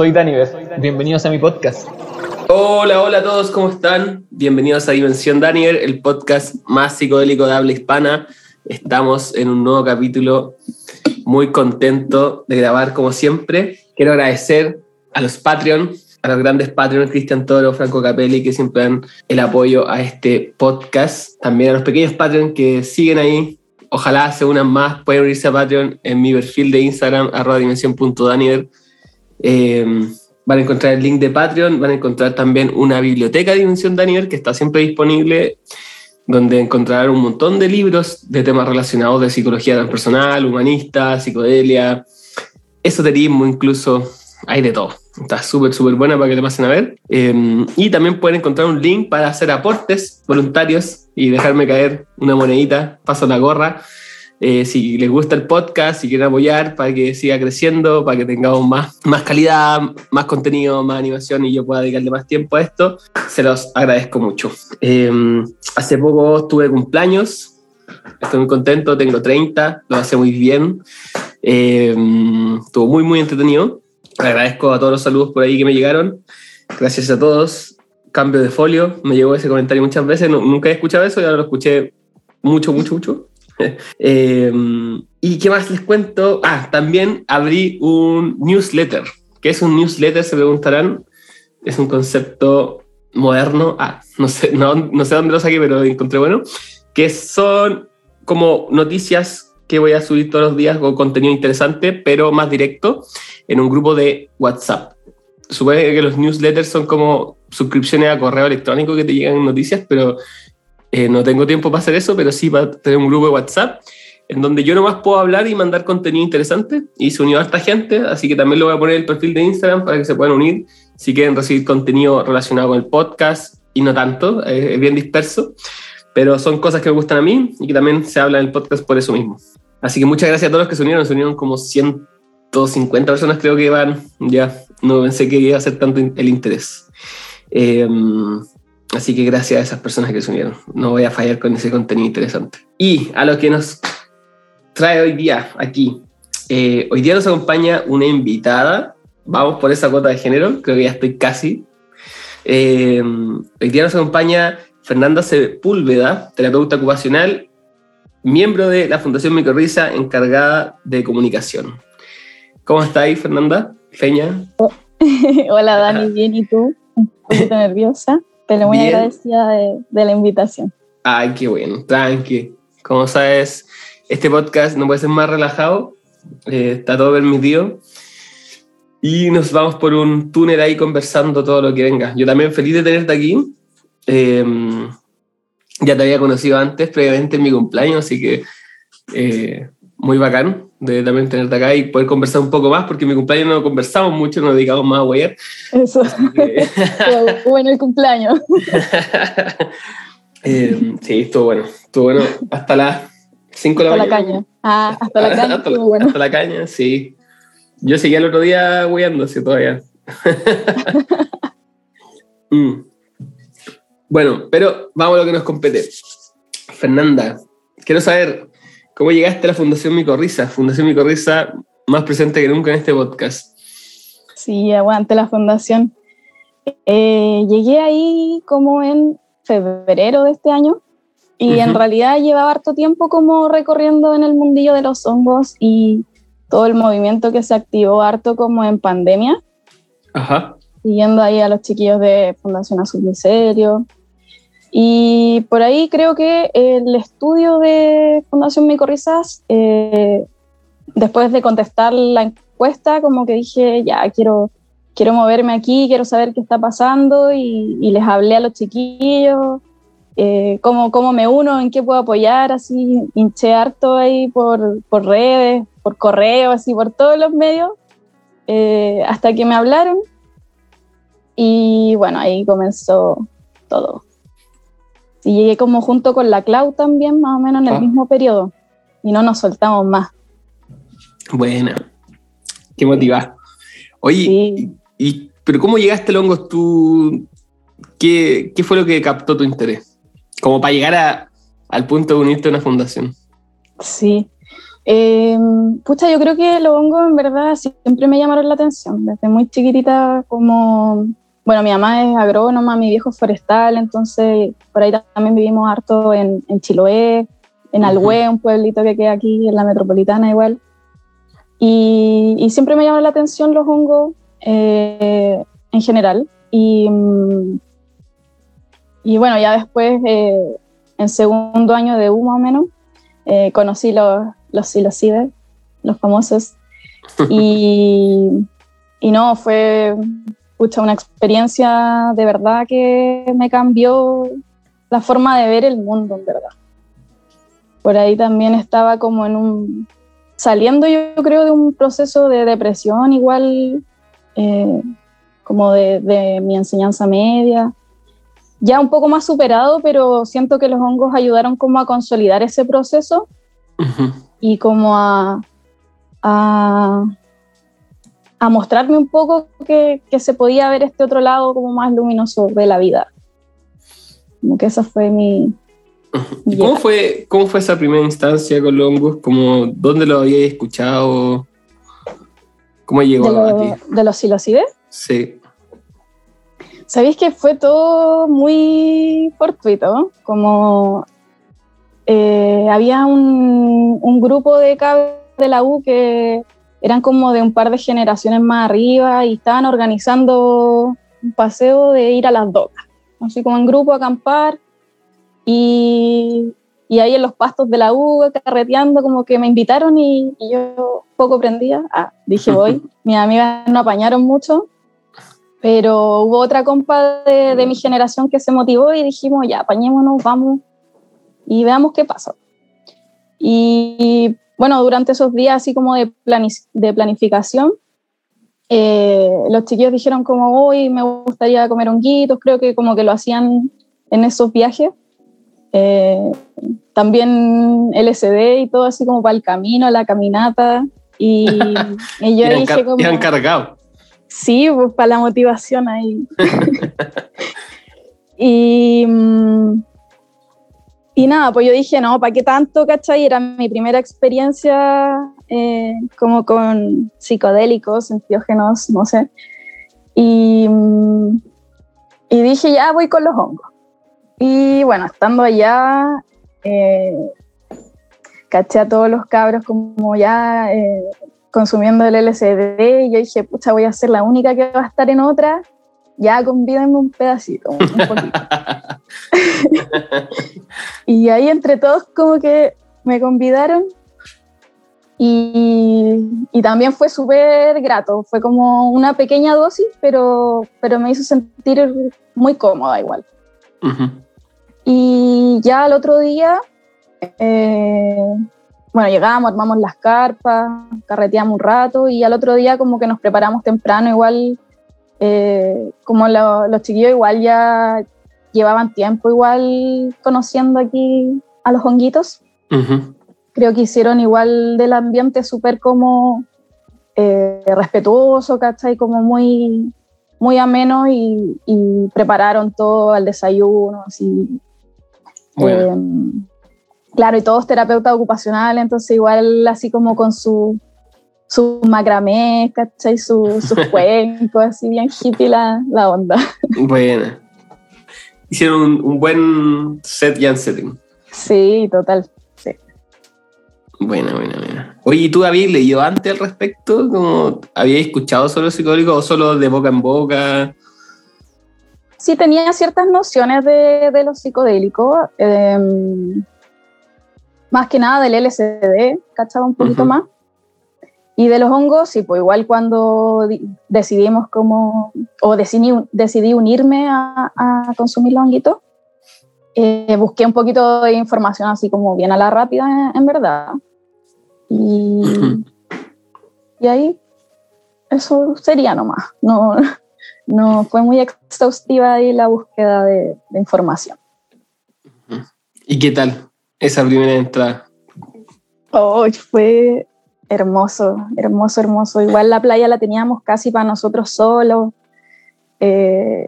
Soy Daniver. Bienvenidos a mi podcast. Hola, hola a todos, ¿cómo están? Bienvenidos a Dimensión Daniel, el podcast más psicodélico de habla hispana. Estamos en un nuevo capítulo, muy contento de grabar como siempre. Quiero agradecer a los Patreon, a los grandes Patreons, Cristian Toro, Franco Capelli, que siempre dan el apoyo a este podcast. También a los pequeños Patreon que siguen ahí. Ojalá se unan más. Pueden unirse a Patreon en mi perfil de Instagram, arroba dimensión.daniel. Eh, van a encontrar el link de Patreon, van a encontrar también una biblioteca de Dimensión Daniel que está siempre disponible, donde encontrarán un montón de libros de temas relacionados de psicología transpersonal, humanista, psicodelia, esoterismo incluso, hay de todo. Está súper, súper buena para que le pasen a ver. Eh, y también pueden encontrar un link para hacer aportes voluntarios y dejarme caer una monedita, paso la gorra. Eh, si les gusta el podcast, si quieren apoyar para que siga creciendo, para que tengamos más, más calidad, más contenido, más animación y yo pueda dedicarle más tiempo a esto, se los agradezco mucho. Eh, hace poco tuve cumpleaños, estoy muy contento, tengo 30, lo hace muy bien, eh, estuvo muy, muy entretenido. Agradezco a todos los saludos por ahí que me llegaron. Gracias a todos. Cambio de folio. Me llegó ese comentario muchas veces. nunca he escuchado eso y ahora lo escuché mucho, mucho, mucho. eh, ¿Y qué más les cuento? Ah, también abrí un newsletter. ¿Qué es un newsletter? Se preguntarán. Es un concepto moderno. Ah, no sé, no, no sé dónde lo saqué, pero encontré bueno. Que son como noticias que voy a subir todos los días con contenido interesante, pero más directo, en un grupo de WhatsApp. Supongo que los newsletters son como suscripciones a correo electrónico que te llegan noticias, pero eh, no tengo tiempo para hacer eso, pero sí para tener un grupo de WhatsApp en donde yo nomás puedo hablar y mandar contenido interesante y se unió a esta gente, así que también lo voy a poner en el perfil de Instagram para que se puedan unir si quieren recibir contenido relacionado con el podcast y no tanto, es bien disperso, pero son cosas que me gustan a mí y que también se habla en el podcast por eso mismo. Así que muchas gracias a todos los que se unieron. Se unieron como 150 personas, creo que van. Ya no pensé que iba a ser tanto el interés. Eh, así que gracias a esas personas que se unieron. No voy a fallar con ese contenido interesante. Y a lo que nos trae hoy día aquí. Eh, hoy día nos acompaña una invitada. Vamos por esa cuota de género. Creo que ya estoy casi. Eh, hoy día nos acompaña Fernanda Sepúlveda, terapeuta ocupacional miembro de la Fundación Micorrisa encargada de comunicación. ¿Cómo estáis, Fernanda? Feña. Hola, Dani, bien, ¿y tú? Un poquito nerviosa, pero muy agradecida de, la invitación. Ay, qué bueno, tranqui. Como sabes, este podcast no puede ser más relajado, eh, está todo permitido. Y nos vamos por un túnel ahí conversando todo lo que venga. Yo también feliz de tenerte aquí. Eh, ya te había conocido antes, previamente en mi cumpleaños, así que eh, muy bacán de también tenerte acá y poder conversar un poco más, porque en mi cumpleaños no conversamos mucho, nos dedicamos más a guayar. Eso, bueno el cumpleaños. eh, sí, estuvo bueno, estuvo bueno hasta las 5 de la hasta La caña. Ah, hasta la caña. hasta, la, bueno. hasta la caña, sí. Yo seguía el otro día guayando, así todavía. mm. Bueno, pero vamos a lo que nos compete. Fernanda, quiero saber cómo llegaste a la Fundación Micorriza, Fundación Micorriza más presente que nunca en este podcast. Sí, aguante la fundación. Eh, llegué ahí como en febrero de este año y uh -huh. en realidad llevaba harto tiempo como recorriendo en el mundillo de los hongos y todo el movimiento que se activó harto como en pandemia. Ajá. Siguiendo ahí a los chiquillos de Fundación Azul Miserio. Y por ahí creo que el estudio de Fundación Micorrizas, eh, después de contestar la encuesta, como que dije, ya, quiero, quiero moverme aquí, quiero saber qué está pasando y, les hablé a los chiquillos, eh, cómo, cómo, me uno, en qué puedo apoyar, así hinché harto ahí por, por redes, por correo, así por todos los medios, eh, hasta que me hablaron y bueno, ahí comenzó todo. Y llegué como junto con la Clau también, más o menos en el ah. mismo periodo. Y no nos soltamos más. Buena. Qué motivada. Oye, sí. y, y, ¿pero cómo llegaste, Longos? ¿Tú, qué, ¿Qué fue lo que captó tu interés? Como para llegar a, al punto de unirte a una fundación. Sí. Eh, pucha, yo creo que los hongos en verdad siempre me llamaron la atención. Desde muy chiquitita, como. Bueno, mi mamá es agrónoma, mi viejo es forestal, entonces por ahí también vivimos harto en, en Chiloé, en Alhué, un pueblito que queda aquí en la metropolitana igual. Y, y siempre me llamaron la atención los hongos eh, en general. Y, y bueno, ya después, eh, en segundo año de U más o menos, eh, conocí los, los psilocides, los famosos. Y, y no, fue pucha, una experiencia de verdad que me cambió la forma de ver el mundo, en verdad. Por ahí también estaba como en un, saliendo yo creo de un proceso de depresión igual, eh, como de, de, mi enseñanza media, ya un poco más superado, pero siento que los hongos ayudaron como a consolidar ese proceso uh -huh. y como a, a, a, mostrarme un poco que, que, se podía ver este otro lado como más luminoso de la vida. Como que esa fue mi... mi ¿Cómo, fue, ¿Cómo fue esa primera instancia con los hongos? Como, ¿Dónde lo habías escuchado? ¿Cómo llegó ¿De, lo, a ti? ¿De los psilocides? Sí. Sabéis que fue todo muy fortuito, como eh, había un, un, grupo de cabros de la U que eran como de un par de generaciones más arriba y estaban organizando un paseo de ir a las docas, así como en grupo a acampar y, y ahí en los pastos de la U carreteando como que me invitaron y, y yo poco prendía, ah, dije voy, mis amigas no apañaron mucho pero hubo otra compa de, de, mi generación que se motivó y dijimos, ya, apañémonos, vamos y veamos qué pasa. Y bueno, durante esos días así como de, planis, de planificación, eh, los chiquillos dijeron como, hoy me gustaría comer honguitos, creo que como que lo hacían en esos viajes. Eh, también LSD y todo así como para el camino, la caminata. Y, y yo dije como... han cargado. Sí, pues para la motivación ahí. y, y nada, pues yo dije, no, ¿para qué tanto, cachai? Era mi primera experiencia eh, como con psicodélicos, enteógenos, no sé. Y, y, dije, ya voy con los hongos. Y bueno, estando allá, eh, caché a todos los cabros como ya eh, consumiendo el LSD y yo dije, pucha, voy a ser la única que va a estar en otra, ya convídenme un pedacito, un poquito. y ahí entre todos como que me convidaron y, y también fue súper grato, fue como una pequeña dosis, pero, pero me hizo sentir muy cómoda igual. Uh -huh. Y ya al otro día... Eh, bueno, llegamos, armamos las carpas, carreteamos un rato y al otro día como que nos preparamos temprano, igual eh, como lo, los chiquillos igual ya llevaban tiempo igual conociendo aquí a los honguitos. Uh -huh. Creo que hicieron igual del ambiente súper como eh, respetuoso, ¿cachai? Como muy, muy ameno y, y prepararon todo al desayuno, así. Bueno. Eh, claro, y todos terapeutas ocupacionales, entonces igual así como con su, su macramé, ¿cachai? Su, sus cuencos, así bien hippie la, la onda. Bueno. Hicieron un, un, buen set y setting. Sí, total. Sí. Buena, buena, buena. Oye, ¿y tú habías leído antes al respecto? Como, ¿Habías escuchado solo psicodélicos o solo de boca en boca? Sí, tenía ciertas nociones de, de los psicodélicos. Eh, más que nada del LSD, cachaba un poquito uh -huh. más. Y de los hongos, sí, pues igual cuando decidimos cómo, o decidí, decidí unirme a, a, consumir los honguitos, eh, busqué un poquito de información así como bien a la rápida, en, en verdad. Y, y ahí, eso sería nomás. No, no fue muy exhaustiva ahí la búsqueda de, de información. ¿Y qué tal? esa primera entrada? Oh, fue hermoso, hermoso, hermoso. Igual la playa la teníamos casi para nosotros solos. Eh,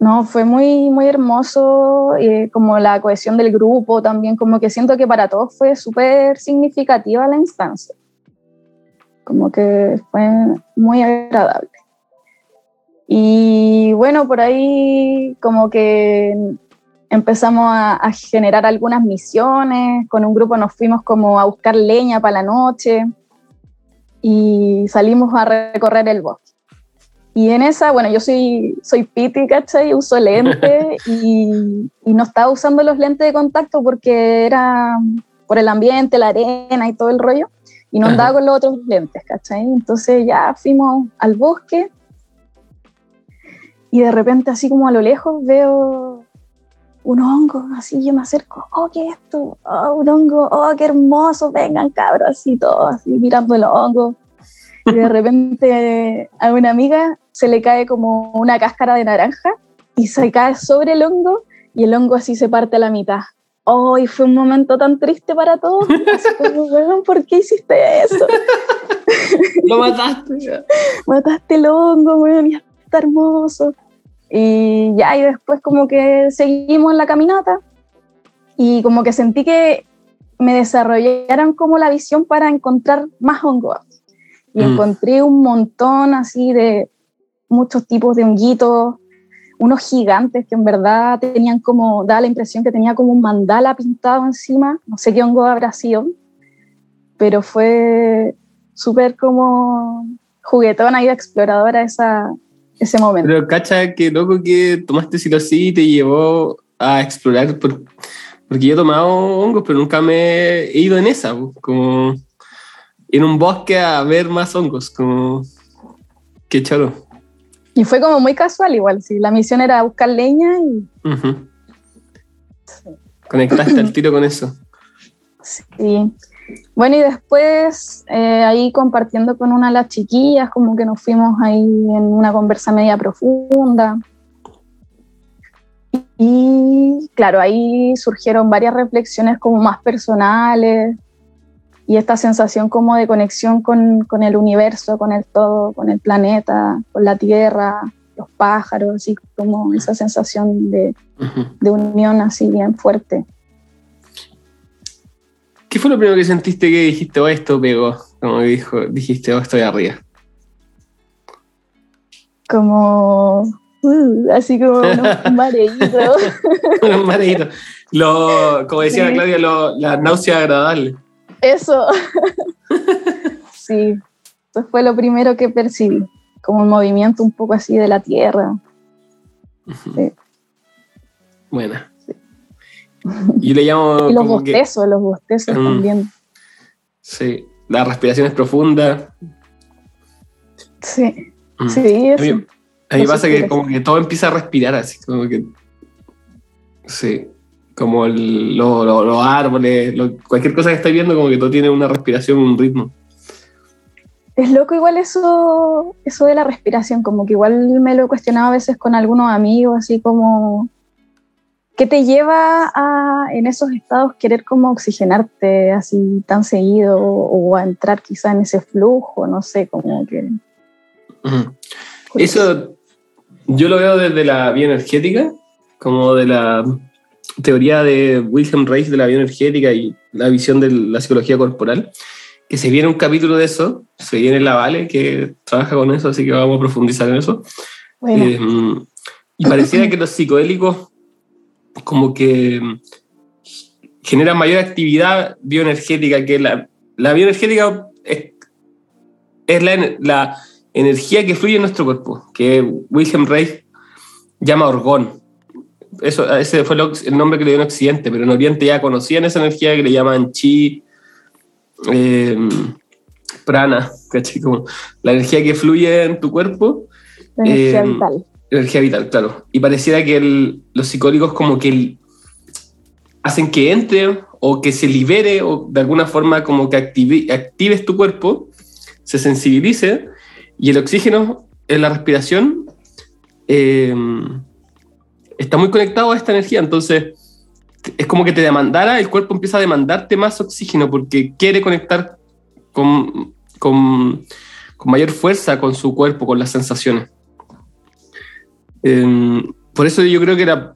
No, fue muy, muy hermoso, eh, como la cohesión del grupo también, como que siento que para todos fue súper significativa la instancia. Como que fue muy agradable. Y bueno, por ahí como que empezamos a, a, generar algunas misiones, con un grupo nos fuimos como a buscar leña para la noche y salimos a recorrer el bosque. Y en esa, bueno, yo soy, soy piti, ¿cachai? Uso lentes y, y, no estaba usando los lentes de contacto porque era por el ambiente, la arena y todo el rollo, y no andaba con los otros lentes, ¿cachai? Entonces ya fuimos al bosque y de repente así como a lo lejos veo un hongo, así yo me acerco, oh, ¿qué es esto? Oh, un hongo, oh, qué hermoso, vengan cabros, así todos, así mirando el hongo. Y de repente a una amiga se le cae como una cáscara de naranja y se cae sobre el hongo y el hongo así se parte a la mitad. Oh, y fue un momento tan triste para todos. Así como, bueno, ¿por qué hiciste eso? Lo mataste. Mataste el hongo, weón, y está hermoso. Y ya, y después como que seguimos en la caminata y como que sentí que me desarrollaron como la visión para encontrar más hongos. Y mm. encontré un montón así de muchos tipos de honguitos, unos gigantes que en verdad tenían como, da la impresión que tenía como un mandala pintado encima, no sé qué hongo habrá sido, pero fue súper como juguetona y exploradora esa, ese momento. Pero cacha, que loco que tomaste sí y te llevó a explorar, porque yo he tomado hongos, pero nunca me he ido en esa, como en un bosque a ver más hongos, como qué choro. Y fue como muy casual igual, sí. La misión era buscar leña y... Conectaste al tiro con eso. Sí. Bueno, y después eh, ahí compartiendo con una de las chiquillas, como que nos fuimos ahí en una conversa media profunda. Y claro, ahí surgieron varias reflexiones como más personales, y esta sensación como de conexión con, con, el universo, con el todo, con el planeta, con la tierra, los pájaros, así como esa sensación de, de unión así bien fuerte. ¿Qué fue lo primero que sentiste que dijiste, oh, esto pegó? Como dijo, dijiste, oh, estoy arriba. Como, uh, así como un mareíto. un mareíto. Lo, como decía Claudia, lo, la náusea agradable. Eso. sí, eso fue lo primero que percibí, como un movimiento un poco así de la tierra. Sí. Buena. Y le llamo. Y los bostezos, los bostezos mm. también. Sí, la respiración es profunda. Sí, mm. sí, eso. A mí, a mí pasa que como que todo empieza a respirar así, como que. Sí como los árboles, cualquier cosa que estáis viendo, como que todo tiene una respiración, un ritmo. Es loco igual eso, eso de la respiración, como que igual me lo he cuestionado a veces con algunos amigos, así como, ¿qué te lleva a en esos estados querer como oxigenarte así tan seguido o, a entrar quizá en ese flujo, no sé, como que... Eso yo lo veo desde la bioenergética, como de la teoría de Wilhelm Reich de la bioenergética y la visión de la psicología corporal, que se viene un capítulo de eso, se viene la Vale, que trabaja con eso, así que vamos a profundizar en eso. Eh, y pareciera que los psicodélicos como que generan mayor actividad bioenergética que la, la bioenergética es, es la, la, energía que fluye en nuestro cuerpo, que Wilhelm Reich llama orgón eso, ese fue el nombre que le dio en Occidente, pero en Oriente ya conocían esa energía que le llaman chi, eh, prana, Como la energía que fluye en tu cuerpo. La energía eh, vital. Energía vital, claro. Y pareciera que los psicólogos como que hacen que entre o que se libere o de alguna forma como que actives tu cuerpo, se sensibilice y el oxígeno en la respiración eh, está muy conectado a esta energía, entonces es como que te demandara, el cuerpo empieza a demandarte más oxígeno porque quiere conectar con, con, con mayor fuerza con su cuerpo, con las sensaciones. Em, por eso yo creo que era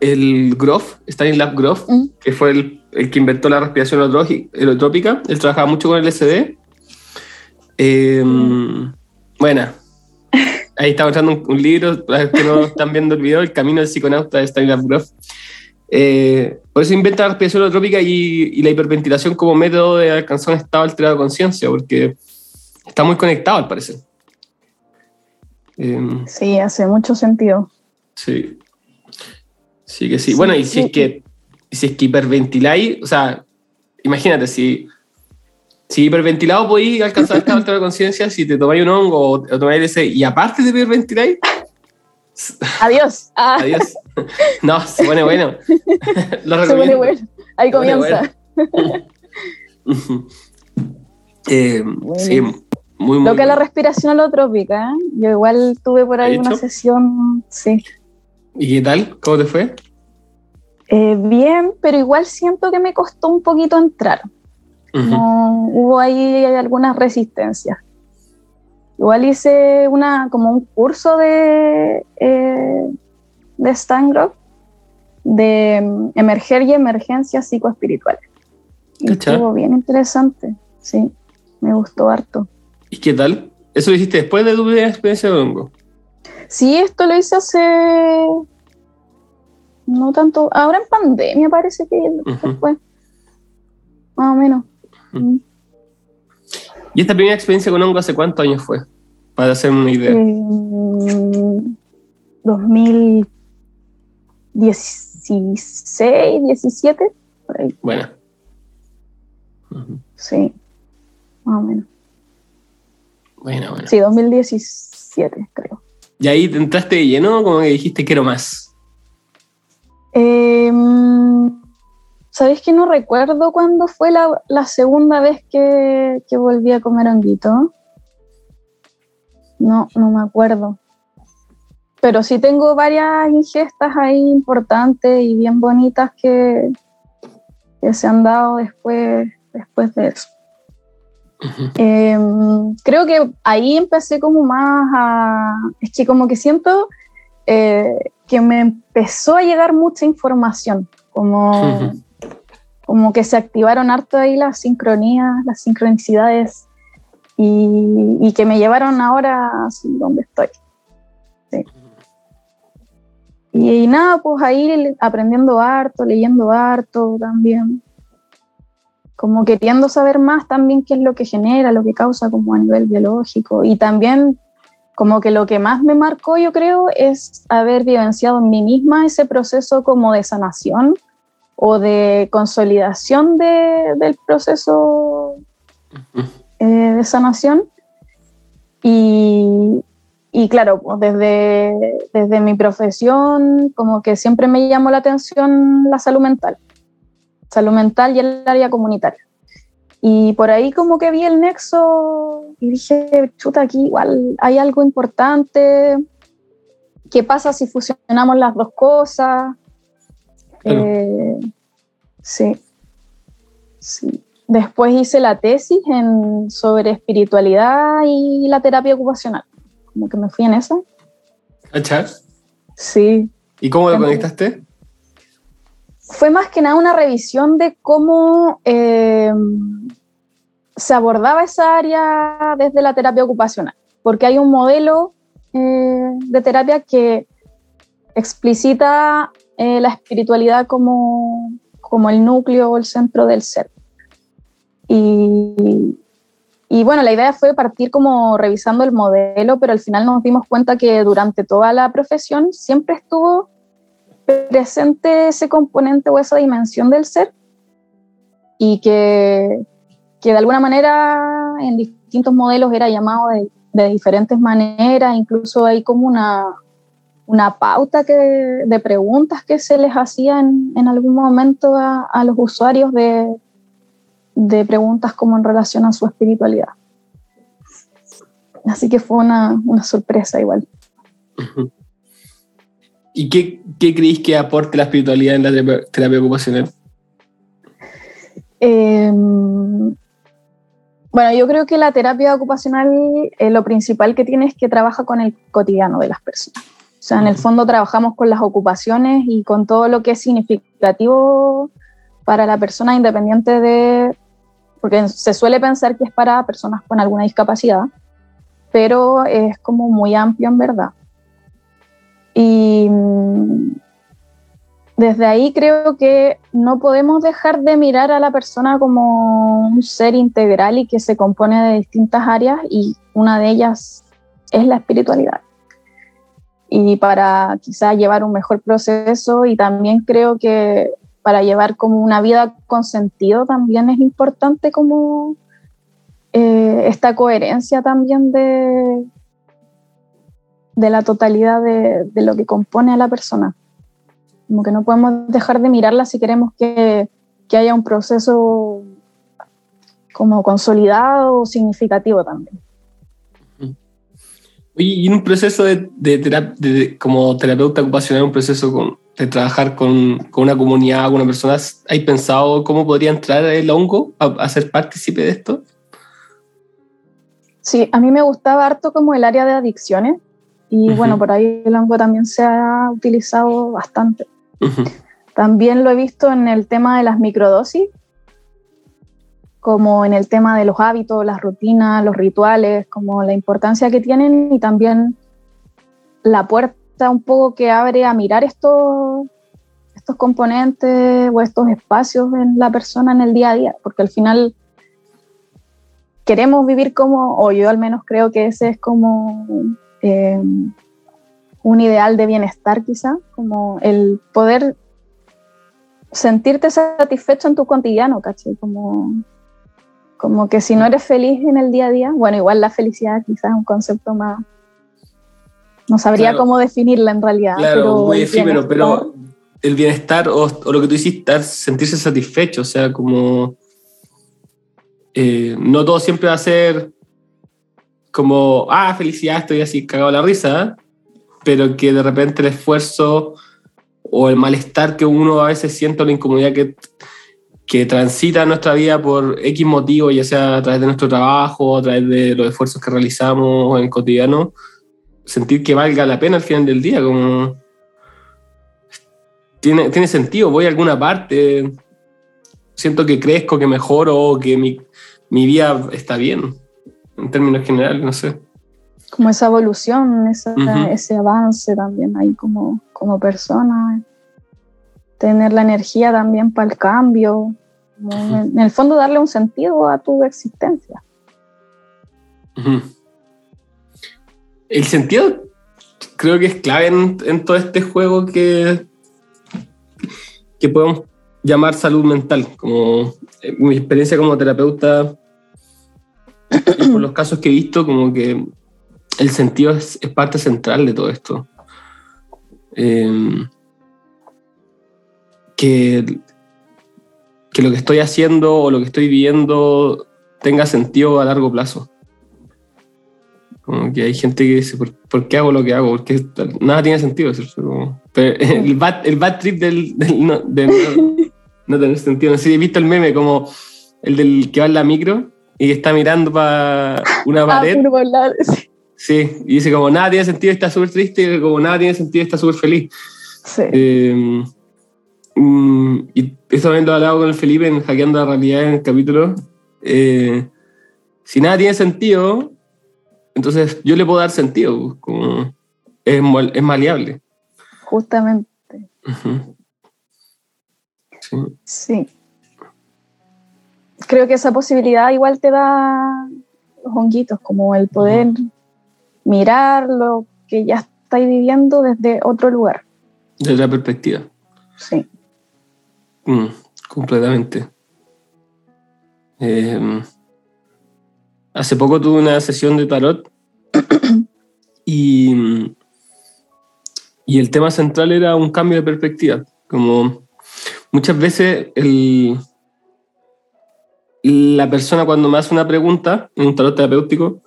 el Groff, Stanislav Groff, Mm. que fue el, el que inventó la respiración holotrópica. Él trabajaba mucho con el LSD. Eh, Bueno, ahí está mostrando un, un libro, para los que no están viendo el video, El camino del psiconauta de Stanislav Grof. Eh, por eso inventa la respiración holotrópica y, y la hiperventilación como método de alcanzar un estado alterado de conciencia, porque está muy conectado al parecer. Eh, Sí, hace mucho sentido. sí. Sí que sí. Sí, Bueno, y si sí. es que, si es que hiperventiláis, o sea, imagínate, si, si hiperventilado podéis alcanzar alterado de conciencia, si te tomáis un hongo o, o tomáis ese, y aparte de hiperventiláis, Adiós. Ah, Adiós. No, se pone bueno. Lo se pone bueno. Ahí comienza. Eh, sí, muy, muy. Lo que es la respiración holotrópica, ¿eh? yo igual tuve por ahí ¿Has una hecho? sesión, sí. ¿Y qué tal? ¿Cómo te fue? Eh, bien, pero igual siento que me costó un poquito entrar. No, hubo ahí algunas resistencias. Igual hice una, como un curso de, eh, de de mm, emerger y emergencias psicoespirituales. Y estuvo bien interesante, sí, me gustó harto. ¿Y qué tal? ¿Eso lo hiciste después de tu primera experiencia de hongo? Sí, esto lo hice hace no tanto, ahora en pandemia parece que fue, más o menos. Ujú. Mm. ¿Y esta primera experiencia con hongo hace cuántos años fue? Para hacerme una idea. Eh, 2016, 17, por ahí, Bueno. Sí, más o menos. Bueno, bueno. Sí, 2017, creo. ¿Y ahí te entraste de lleno como que dijiste quiero más? Eh, ¿Sabéis que no recuerdo cuándo fue la, la segunda vez que, que volví a comer honguito? No, no me acuerdo. Pero sí tengo varias ingestas ahí importantes y bien bonitas que, que se han dado después, después de eso. Eh, creo que ahí empecé como más a... Es que como que siento eh, que me empezó a llegar mucha información, como, como que se activaron harto ahí las sincronías, las sincronicidades y, y que me llevaron ahora así donde estoy. Sí. Y, y nada, pues ahí aprendiendo harto, leyendo harto también como queriendo saber más también qué es lo que genera, lo que causa como a nivel biológico. Y también como que lo que más me marcó yo creo es haber vivenciado en mí misma ese proceso como de sanación o de consolidación de- del proceso eh, de sanación. Y, y claro, pues desde, desde mi profesión como que siempre me llamó la atención la salud mental salud mental y el área comunitaria. Y por ahí como que vi el nexo y dije, chuta, aquí igual hay algo importante. ¿Qué pasa si fusionamos las dos cosas? Claro. Eh, sí. sí. Después hice la tesis en, sobre espiritualidad y la terapia ocupacional. Como que me fui en esa. ¿Cachai? Sí. ¿Y cómo lo conectaste? Fue más que nada una revisión de cómo eh, se abordaba esa área desde la terapia ocupacional, porque hay un modelo eh, de terapia que explicita eh, la espiritualidad como, como el núcleo o el centro del ser. Y, y bueno, la idea fue partir como revisando el modelo, pero al final nos dimos cuenta que durante toda la profesión siempre estuvo presente ese componente o esa dimensión del ser y que, que de alguna manera en distintos modelos era llamado de, diferentes maneras, incluso hay como una, una pauta que, de preguntas que se les hacía en, algún momento a, a los usuarios de, de preguntas como en relación a su espiritualidad. Así que fue una, una sorpresa igual. ¿Y qué, qué creéis que aporte la espiritualidad en la terapia, terapia ocupacional? Eh, bueno, yo creo que la terapia ocupacional eh, lo principal que tiene es que trabaja con el cotidiano de las personas. O sea, en el fondo trabajamos con las ocupaciones y con todo lo que es significativo para la persona independiente de, porque se suele pensar que es para personas con alguna discapacidad, pero es como muy amplio en verdad. Y mm, desde ahí creo que no podemos dejar de mirar a la persona como un ser integral y que se compone de distintas áreas y una de ellas es la espiritualidad. Y para quizás llevar un mejor proceso y también creo que para llevar como una vida con sentido también es importante como eh, esta coherencia también de, de la totalidad de, de lo que compone a la persona. Como que no podemos dejar de mirarla si queremos que, que haya un proceso como consolidado o significativo también. y en un proceso de, de, como terapeuta ocupacional, un proceso con, de trabajar con, con, una comunidad, con una persona, ¿hay pensado cómo podría entrar el hongo a, a, ser partícipe de esto? Sí, a mí me gustaba harto como el área de adicciones y uh -huh. bueno, por ahí el hongo también se ha utilizado bastante. También lo he visto en el tema de las microdosis, como en el tema de los hábitos, las rutinas, los rituales, como la importancia que tienen y también la puerta un poco que abre a mirar estos, estos componentes o estos espacios en la persona en el día a día, porque al final queremos vivir como, o yo al menos creo que ese es como... Eh, un ideal de bienestar quizá, como el poder sentirte satisfecho en tu cotidiano, ¿cachai? Como, como que si no eres feliz en el día a día, bueno, igual la felicidad quizás es un concepto más... No sabría claro. cómo definirla en realidad. Claro, pero muy efímero, pero el bienestar o, o, lo que tú hiciste, sentirse satisfecho, o sea, como... Eh, no todo siempre va a ser como, ah, felicidad, estoy así cagado la risa, pero que de repente el esfuerzo o el malestar que uno a veces siente la incomodidad que, que transita nuestra vida por X motivo, ya sea a través de nuestro trabajo, a través de los esfuerzos que realizamos en el cotidiano, sentir que valga la pena al final del día, como tiene, tiene sentido, voy a alguna parte, siento que crezco, que mejoro, que mi, mi vida está bien, en términos generales, no sé como esa evolución, esa, uh -huh. ese avance también ahí como, como persona, tener la energía también para el cambio, uh -huh. en, el fondo darle un sentido a tu existencia. Uh -huh. El sentido creo que es clave en, en, todo este juego que, que podemos llamar salud mental, como eh, mi experiencia como terapeuta, por los casos que he visto, como que el sentido es, es, parte central de todo esto. Eh, que, que lo que estoy haciendo o lo que estoy viviendo tenga sentido a largo plazo. Como que hay gente que dice, ¿por, ¿por qué hago lo que hago? Porque nada tiene sentido. Pero el, bad, el bad trip del, del no, de no, no, tener sentido. No sé si he visto el meme como el del que va en la micro y está mirando para una pared. Ah, Sí, y dice como nada tiene sentido, está súper triste, y como nada tiene sentido, está súper feliz. Sí. Eh, y esto también lo hablado con el Felipe en Hackeando la Realidad en el capítulo. Eh, si nada tiene sentido, entonces yo le puedo dar sentido, como es, es maleable. Justamente. Uh -huh. sí. sí. Creo que esa posibilidad igual te da los honguitos, como el poder uh -huh mirar lo que ya estáis viviendo desde otro lugar. Desde la perspectiva. Sí. Mm, completamente. Eh, hace poco tuve una sesión de tarot y, y el tema central era un cambio de perspectiva. Como muchas veces el, la persona cuando me hace una pregunta en un tarot terapéutico,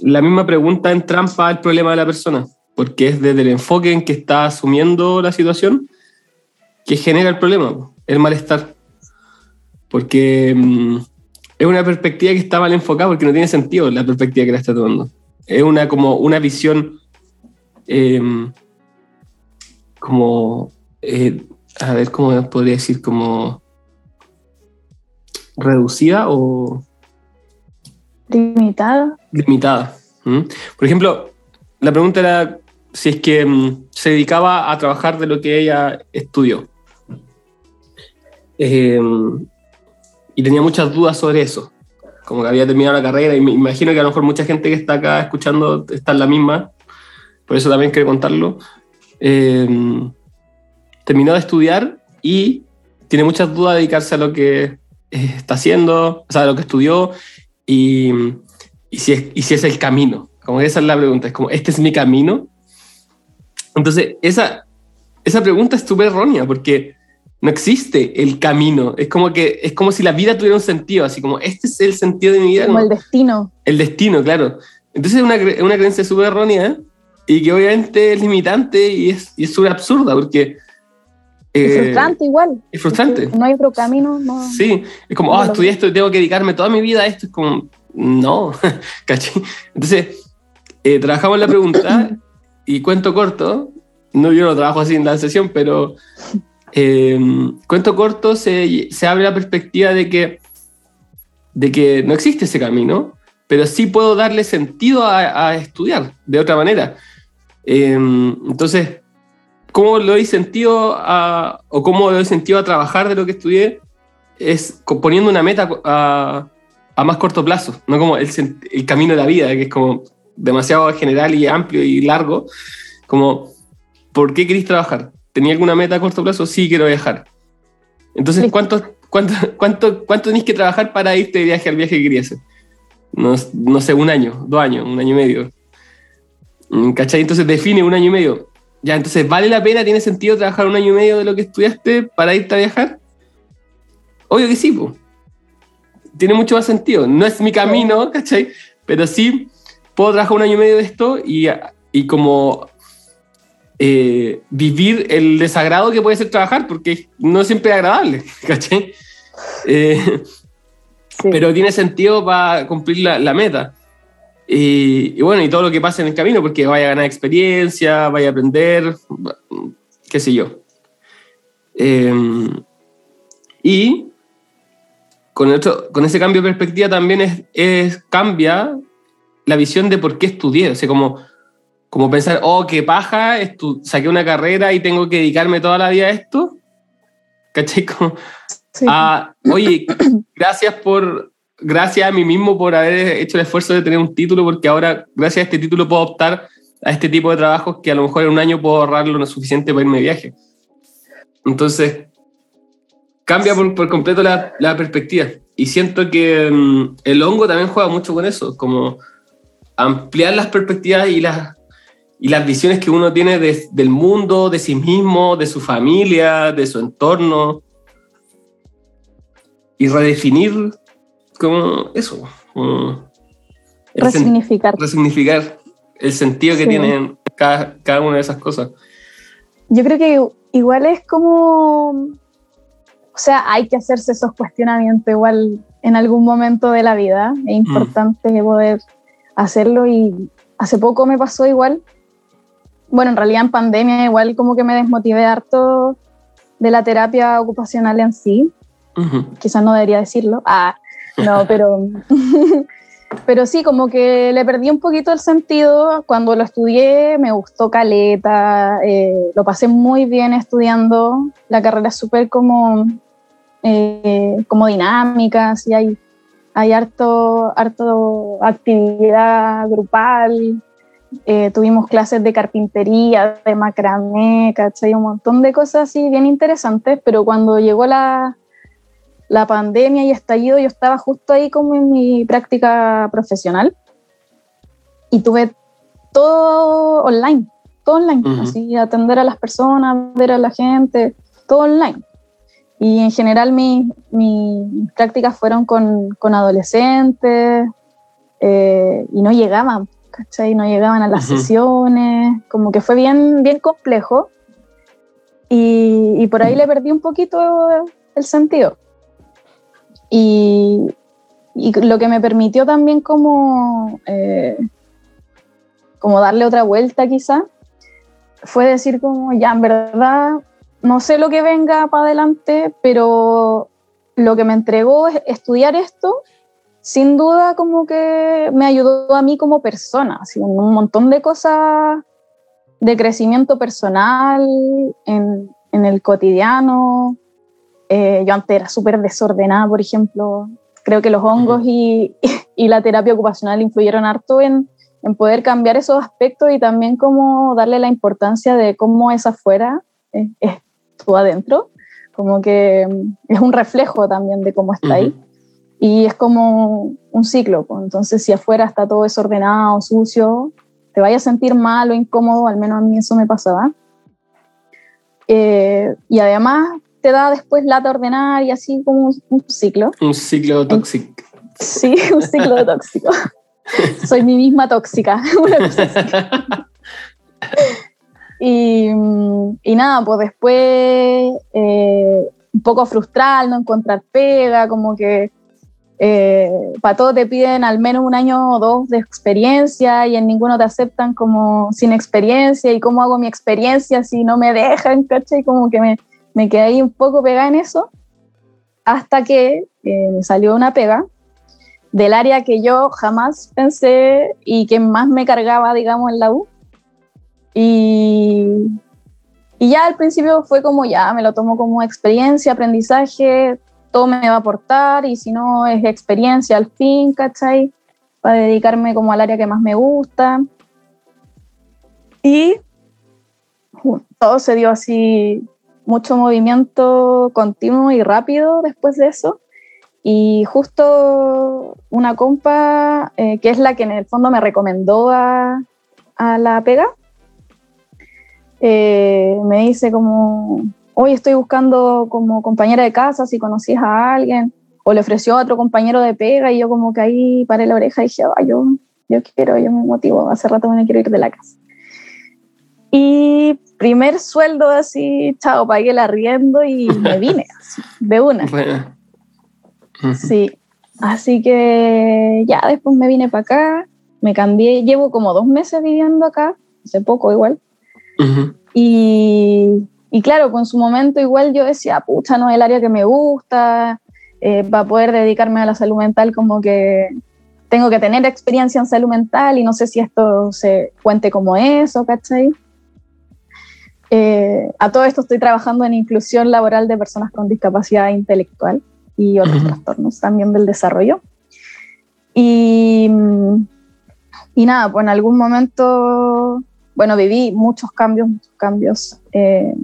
la misma pregunta en trampa al problema de la persona, porque es desde el enfoque en que está asumiendo la situación que genera el problema, el malestar. Porque mmm, es una perspectiva que está mal enfocada porque no tiene sentido la perspectiva que la está tomando. Es una, como una visión eh, como, eh, a ver, ¿cómo podría decir? Como reducida o Limitada. limitada. ¿Mm? Por ejemplo, la pregunta era si es que mm, se dedicaba a trabajar de lo que ella estudió. Eh, y tenía muchas dudas sobre eso. Como que había terminado la carrera y me imagino que a lo mejor mucha gente que está acá escuchando está en la misma. Por eso también quiero contarlo. Eh, terminó de estudiar y tiene muchas dudas de dedicarse a lo que está haciendo, o sea, lo que estudió y, y, si es, y si es el camino. Como esa es la pregunta, es como, ¿este es mi camino? Entonces, esa, esa pregunta es súper errónea porque no existe el camino. Es como que es como si la vida tuviera un sentido, así como este es el sentido de mi vida. Como ¿no? el destino. El destino, claro. Entonces es una, una creencia súper errónea y que obviamente es limitante y es y es súper absurda porque... Y eh, frustrante igual. es frustrante. No hay otro camino. No. Sí, es como, No oh, estudié esto y tengo que dedicarme toda mi vida a esto. Es como, no, ¿cachai? Entonces, eh, trabajamos la pregunta y cuento corto. No, yo no trabajo así en la sesión, pero eh, cuento corto se, se abre la perspectiva de que, de que no existe ese camino, pero sí puedo darle sentido a, a estudiar de otra manera. Eh, entonces, ¿cómo le doy sentido a, o cómo le doy sentido a trabajar de lo que estudié? Es poniendo una meta a, a más corto plazo, no como el, camino de la vida, que es como demasiado general y amplio y largo. Como, ¿por qué queréis trabajar? ¿Tenía alguna meta a corto plazo? Sí, quiero viajar. Entonces. ¿cuánto, cuánto, cuánto, cuánto tenéis que trabajar para irte de viaje al viaje que querías hacer? No, no sé, un año, dos años, un año y medio. Mm, ¿Cachai? Entonces define un año y medio. Ya, entonces, ¿vale la pena? ¿Tiene sentido trabajar un año y medio de lo que estudiaste para irte a viajar? Obvio que sí, po. Tiene mucho más sentido. No es mi camino, ¿cachai? Pero sí puedo trabajar un año y medio de esto y, y como eh, vivir el desagrado que puede ser trabajar, porque no siempre es agradable, ¿cachai? Eh, Sí. pero tiene sentido para cumplir la, la meta. Y, y bueno, y todo lo que pasa en el camino, porque vaya a ganar experiencia, vaya a aprender, qué sé yo. Eh, y con, otro, con ese cambio de perspectiva también es, es- cambia la visión de por qué estudié. O sea, como, como pensar, oh, qué paja, saqué una carrera y tengo que dedicarme toda la vida a esto. ¿Cachai? Como, Sí. Ah, oye, gracias por, gracias a mí mismo por haber hecho el esfuerzo de tener un título, porque ahora, gracias a este título, puedo optar a este tipo de trabajos que a lo mejor en un año puedo ahorrar lo suficiente para irme de viaje. Entonces, cambia por, por completo la, la perspectiva. Y siento que mm, el hongo también juega mucho con eso, como ampliar las perspectivas y las, y las visiones que uno tiene de- del mundo, de sí mismo, de su familia, de su entorno y redefinir como eso, como el sen- Resignificar. resignificar el sentido que Sí. tienen cada, cada una de esas cosas. Yo creo que igual es como, o sea, hay que hacerse esos cuestionamientos igual en algún momento de la vida. Es importante poder hacerlo y hace poco me pasó igual. Bueno, en realidad en pandemia igual como que me desmotivé harto de la terapia ocupacional en sí. Quizás no debería decirlo. Ah, no, pero pero sí, como que le perdí un poquito el sentido. Cuando lo estudié me gustó caleta, eh, lo pasé muy bien estudiando. La carrera es súper como, eh, como dinámica, así hay, hay harto, harto actividad grupal. eh, tuvimos clases de carpintería, de macramé, ¿cachai? Un montón de cosas así bien interesantes, pero cuando llegó la, la pandemia y estallido, yo estaba justo ahí como en mi práctica profesional y tuve todo online, todo online, Ujú. así atender a las personas, ver a la gente, todo online. Y en general mi- mi- mis prácticas fueron con, con adolescentes eh, y no llegaban, ¿cachai? No llegaban a las sesiones, como que fue bien, bien complejo. Y, y por ahí le perdí un poquito el sentido. Y, lo que me permitió también como, eh, como darle otra vuelta quizá, fue decir como, ya, en verdad, no sé lo que venga para adelante, pero lo que me entregó es estudiar esto, sin duda como que me ayudó a mí como persona, así, un montón de cosas de crecimiento personal en, en el cotidiano. Eh, yo antes era súper desordenada, por ejemplo. Creo que los hongos y, y, la terapia ocupacional influyeron harto en, en poder cambiar esos aspectos y también como darle la importancia de cómo es afuera, es, es tú adentro, como que mm, es un reflejo también de cómo está ahí. Y es como un ciclo, pues. entonces si afuera está todo desordenado, sucio, te vayas a sentir mal o incómodo, al menos a mí eso me pasaba. Eh, y además te da después lata ordenar y así como un, ciclo. Un ciclo tóxico. Sí, un ciclo tóxico. Soy mi misma tóxica. y, y, nada, pues después eh, un poco frustrar, no encontrar pega, como que eh, para todo te piden al menos un año o dos de experiencia y en ninguno te aceptan como sin experiencia y cómo hago mi experiencia si no me dejan, ¿cachai? Como que me, me quedé ahí un poco pegada en eso hasta que eh, me salió una pega del área que yo jamás pensé y que más me cargaba, digamos, en la U. Y, y ya al principio fue como ya, me lo tomo como experiencia, aprendizaje, todo me va a aportar y si no es experiencia al fin, ¿cachai? Para dedicarme como al área que más me gusta. Y todo se dio así, mucho movimiento continuo y rápido después de eso. Y justo una compa, eh, que es la que en el fondo me recomendó a, a la pega, eh, me dice como, hoy estoy buscando como compañera de casa, si conocías a alguien, o le ofreció a otro compañero de pega y yo como que ahí paré la oreja y dije, ah, yo, yo quiero, yo me motivo, hace rato me quiero ir de la casa. Y primer sueldo así, chao, pagué el arriendo y me vine, así, de una. Sí, así que ya después me vine para acá, me cambié, llevo como dos meses viviendo acá, hace poco igual. Y y claro, con su momento igual yo decía, pucha, no es el área que me gusta, eh, para poder dedicarme a la salud mental como que tengo que tener experiencia en salud mental y no sé si esto se cuente como eso, ¿cachai? Eh, a todo esto estoy trabajando en inclusión laboral de personas con discapacidad intelectual y otros trastornos también del desarrollo. Y, y nada, pues en algún momento, bueno, viví muchos cambios, muchos cambios. Eh,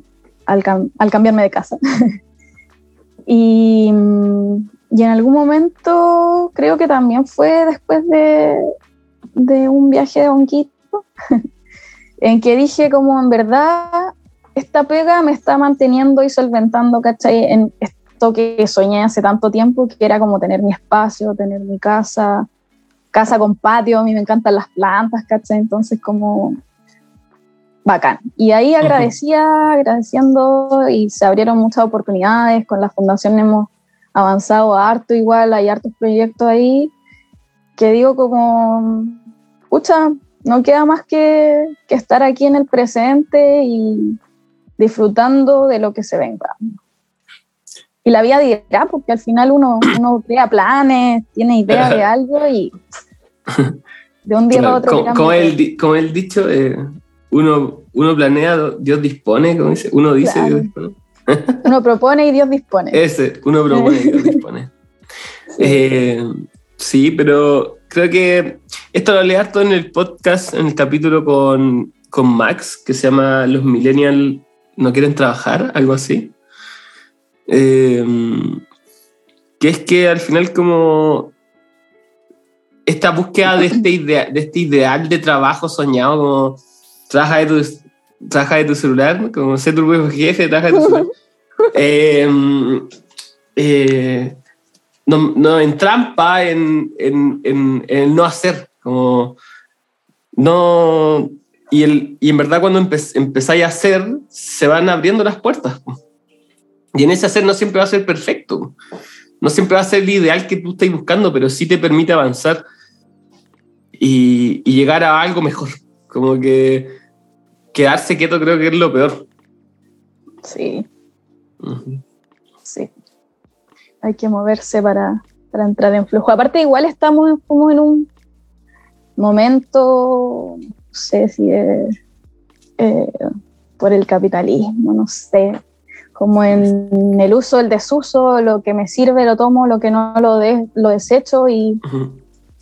al, cambiarme de casa. y, y, en algún momento creo que también fue después de, de un viaje de honguito, en que dije como en verdad esta pega me está manteniendo y solventando, ¿cachai? En esto que soñé hace tanto tiempo, que era como tener mi espacio, tener mi casa, casa con patio, a mí me encantan las plantas, ¿cachai? Entonces como bacán. Y ahí agradecía, agradeciendo y se abrieron muchas oportunidades. Con la fundación hemos avanzado harto igual, hay hartos proyectos ahí que digo como, pucha, no queda más que, que estar aquí en el presente y disfrutando de lo que se venga. Y la vida dirá, porque al final uno, uno crea planes, tiene ideas de algo y de un día a otro. Como, el, como el dicho, eh, uno, uno planea, Dios dispone, como dice, uno dice, Dios dispone. uno propone y Dios dispone. Ese, uno propone y Dios dispone. Eh, sí. pero creo que esto lo hablé harto en el podcast, en el capítulo con, con Max, que se llama Los Millennials no quieren trabajar, algo así. Eh, que es que al final como esta búsqueda de este, idea, de este ideal de trabajo soñado, como trabaja de tu, trabaja de tu celular, como ser tu propio jefe, trabaja de tu celular. Em, eh, no, no entrampa en, en, en, el no hacer, como no... Y, el, y en verdad cuando empezáis a hacer, se van abriendo las puertas. Y en ese hacer no siempre va a ser perfecto. No siempre va a ser el ideal que tú estés buscando, pero sí te permite avanzar y, y llegar a algo mejor. Como que quedarse quieto creo que es lo peor. Sí, sí. Hay que moverse para, para entrar en flujo. Aparte, igual estamos como en un momento, sé si es eh, por el capitalismo, no sé, como en el uso, el desuso, lo que me sirve lo tomo, lo que no lo, de- lo desecho y, Ujú.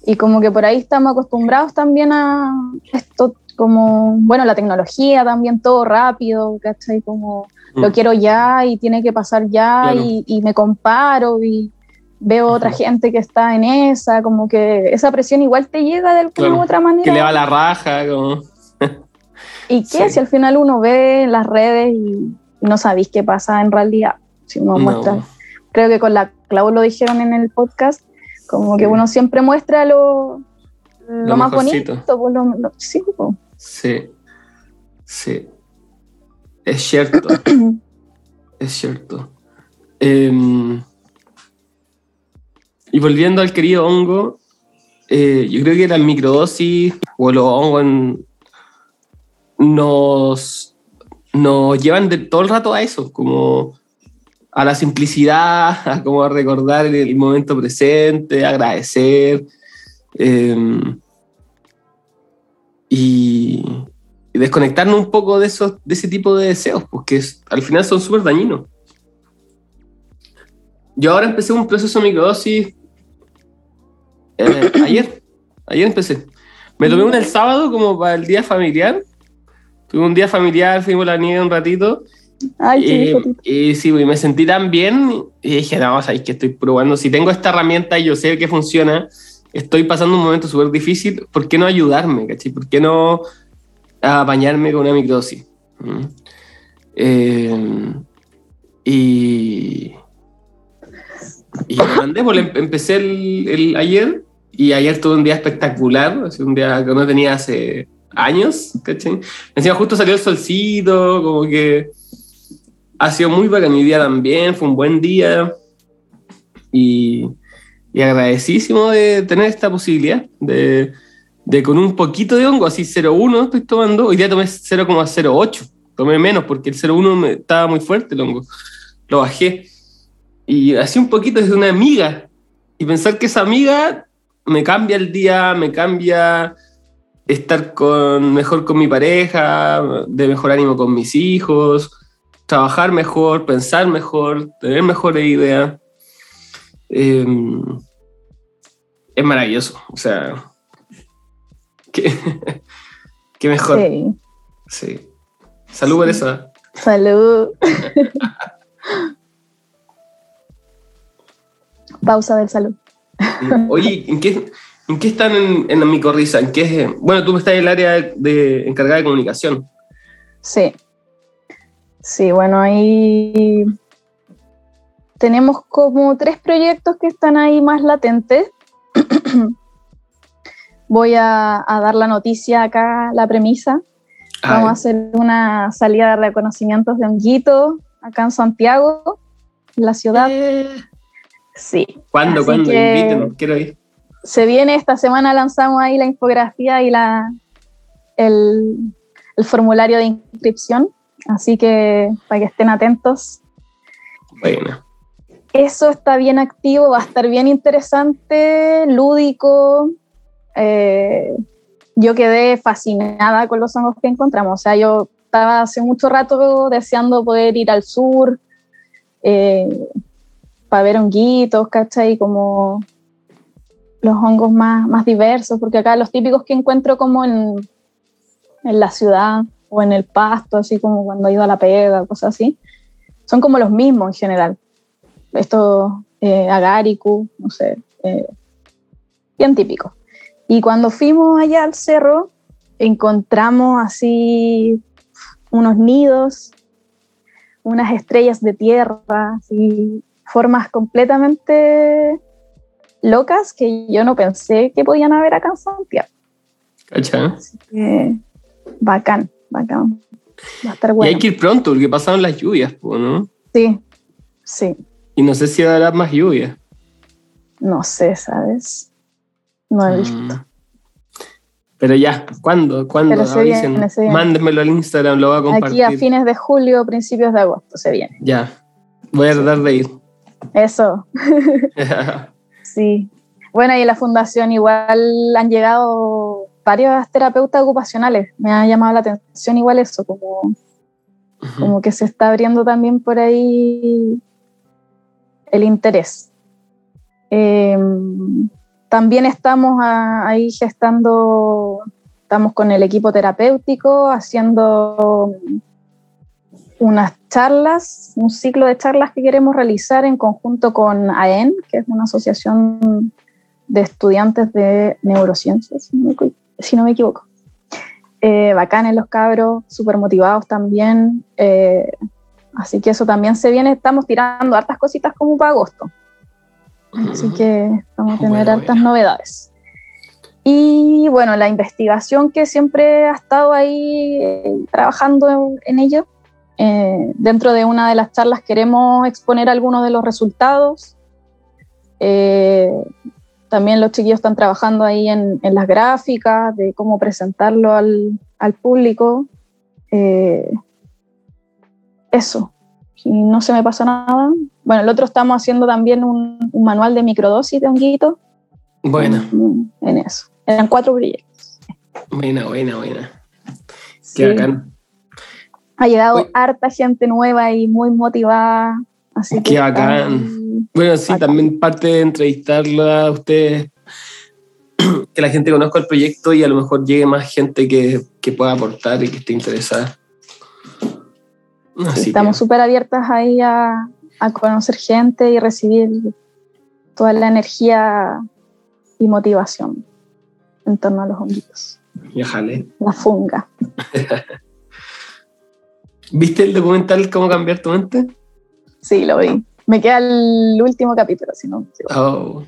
y como que por ahí estamos acostumbrados también a esto, como, bueno, la tecnología también, todo rápido, ¿cachai? Como lo Mm. quiero ya y tiene que pasar ya Claro. y, y me comparo y veo otra gente que está en esa, como que esa presión igual te llega de alguna Claro, u otra Que manera. le va la raja, como. ¿Y qué? Sí. Si al final uno ve en las redes y, no sabéis qué pasa en realidad, si uno muestra No. creo que con la Clau lo dijeron en el podcast, como que uno siempre muestra lo, lo, Lo más mejorcito. bonito. pues, lo- lo- sí, pues. Sí. Sí. Es cierto. es cierto. Em, y volviendo al querido hongo, eh, yo creo que las microdosis o los hongos en- nos, nos llevan de todo el rato a eso, como a la simplicidad, a como recordar el, el momento presente, agradecer. em, y, y desconectarnos un poco de, esos, de ese tipo de deseos, porque es- al final son súper dañinos. Yo ahora empecé un proceso de microdosis eh, ayer. Ayer empecé. Me tomé una el sábado como para el día familiar. Tuve un día familiar, fuimos a la nieve un ratito. Ay, qué bonito. y sí, y me sentí tan bien y dije, no, sabéis que estoy probando. Si tengo esta herramienta y yo sé que funciona, estoy pasando un momento súper difícil, ¿por qué no ayudarme? ¿cachai? ¿Por qué no apañarme con una microdosis? ¿Mm? Eh, y, y mandé, pues, em- empecé el, el ayer y ayer tuve un día espectacular, un día que no tenía hace años, ¿cachai? Encima justo salió el solcito, como que ha sido muy bacán mi día también, fue un buen día y, y agradecísimo de tener esta posibilidad de, de con un poquito de hongo, así 0,1 estoy tomando, hoy día tomé 0,08, tomé menos porque el 0,1 me- estaba muy fuerte el hongo, lo bajé y así un poquito desde una amiga y pensar que esa amiga me cambia el día, me cambia estar con, mejor con mi pareja, de mejor ánimo con mis hijos, trabajar mejor, pensar mejor, tener mejores ideas. Eh, es maravilloso, o sea, qué, qué mejor. Sí. Sí. Salud por eso. Salud. Pausa del salud. Oye, ¿en qué, en qué están en, en la micorriza? ¿En qué, bueno, tú estás en el área de, encargada de comunicación. Sí. Sí, bueno, ahí tenemos como tres proyectos que están ahí más latentes. Voy a, a dar la noticia acá, la premisa. Vamos a Ay, hacer una salida de reconocimientos de honguito acá en Santiago, en la ciudad. Sí. ¿Cuándo? así ¿Cuándo? Inviten, quiero ir. Se viene esta semana, lanzamos ahí la infografía y la, el, el formulario de inscripción. Así que para que estén atentos. Bueno, Eso está bien activo, va a estar bien interesante, lúdico. Eh, yo quedé fascinada con los hongos que encontramos. O sea, yo estaba hace mucho rato deseando poder ir al sur eh, para ver honguitos, ¿cachai? Como los hongos más, más diversos, porque acá los típicos que encuentro como en, en la ciudad o en el pasto, así como cuando he ido a la pega, cosas así, son como los mismos en general. Estos eh, no sé, eh, bien típicos. Y cuando fuimos allá al cerro, encontramos así unos nidos, unas estrellas de tierra, así, formas completamente locas que yo no pensé que podían haber acá en Santiago. ¿cachai? Así que bacán, bacán. Va a estar Y bueno. hay que ir pronto porque pasaron las lluvias, ¿no? Sí, sí, Y no sé si habrá más lluvias. no sé, ¿sabes? No he visto. Mm. Pero ya, ¿cuándo? ¿Cuándo? Mándenmelo al Instagram, lo voy a compartir. Aquí a fines de julio, principios de agosto se viene. Ya, voy a tratar de ir. Eso, sí. Bueno, y en la fundación igual han llegado varios terapeutas ocupacionales. Me ha llamado la atención igual eso, como, como que se está abriendo también por ahí el interés. Eh, también estamos a- ahí gestando, estamos con el equipo terapéutico haciendo unas charlas, un ciclo de charlas que queremos realizar en conjunto con AEN, que es una asociación de estudiantes de neurociencias, si no me, equivoco. Eh, bacanes los cabros, súper motivados también. eh, así que eso también se viene, estamos tirando hartas cositas como para agosto. Así que vamos a tener Bueno, hartas bueno. novedades. Y bueno, la investigación que siempre ha estado ahí eh, trabajando en, en ello. Eh, dentro de una de las charlas queremos exponer algunos de los resultados. Eh, también los chiquillos están trabajando ahí en, en las gráficas, de cómo presentarlo al, al público. Eh, eso, si no se me pasa nada. Bueno, el otro estamos haciendo también un, un manual de microdosis de honguito. Buena, Mm, En eso. Eran cuatro proyectos. buena, buena, buena. Sí. Qué bacán. Ha llegado Uy. harta gente nueva y muy motivada. Así que Qué bacán. Bueno, sí, Bacán. también parte de entrevistarla a ustedes, que la gente conozca el proyecto y a lo mejor llegue más gente que, que pueda aportar y que esté interesada. Así estamos que, súper abiertas ahí a, a conocer gente y recibir toda la energía y motivación en torno a los honguitos. jale. La funga. ¿Viste el documental Cómo cambiar tu mente? Sí, lo vi. Me queda el último capítulo, si no. Oh,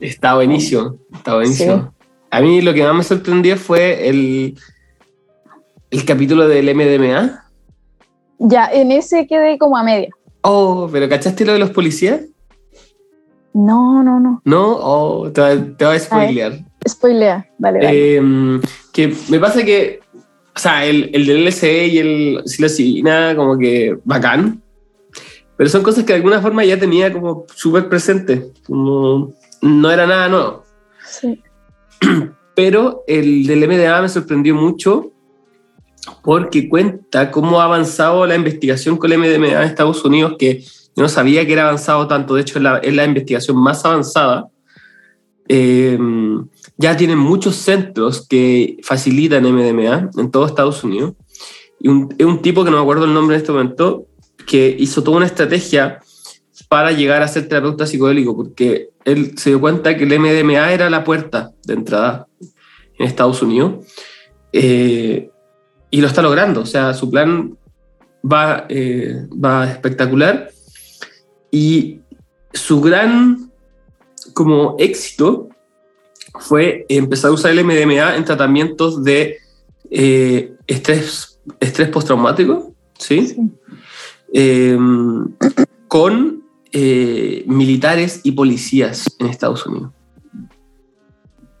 está buenísimo, está buenísimo. A mí lo que más me sorprendió fue el, el capítulo del MDMA. Ya, en ese quedé como a media. Oh, pero ¿cachaste lo de los policías? No, no, no. ¿No? Oh, te, te voy a spoilear. Spoilea. Dale, dale. Eh, que me pasa que, o sea, el, el del LSD y el psilocibina, como que bacán, pero son cosas que de alguna forma ya tenía como súper presente, como no era nada nuevo. Sí. Pero el del MDA me sorprendió mucho porque cuenta cómo ha avanzado la investigación con el MDMA en Estados Unidos, que yo no sabía que era avanzado tanto, de hecho es la, es la investigación más avanzada. Eh, ya tienen muchos centros que facilitan MDMA en todo Estados Unidos. Y un, un tipo que no me acuerdo el nombre en este momento, que hizo toda una estrategia para llegar a ser terapeuta psicodélico, porque él se dio cuenta que el MDMA era la puerta de entrada en Estados Unidos. Eh, y lo está logrando, o sea, su plan va, eh, va espectacular. Y su gran como éxito fue empezar a usar el MDMA en tratamientos de eh, estrés, estrés postraumático, ¿sí? Sí. Eh, con eh, militares y policías en Estados Unidos.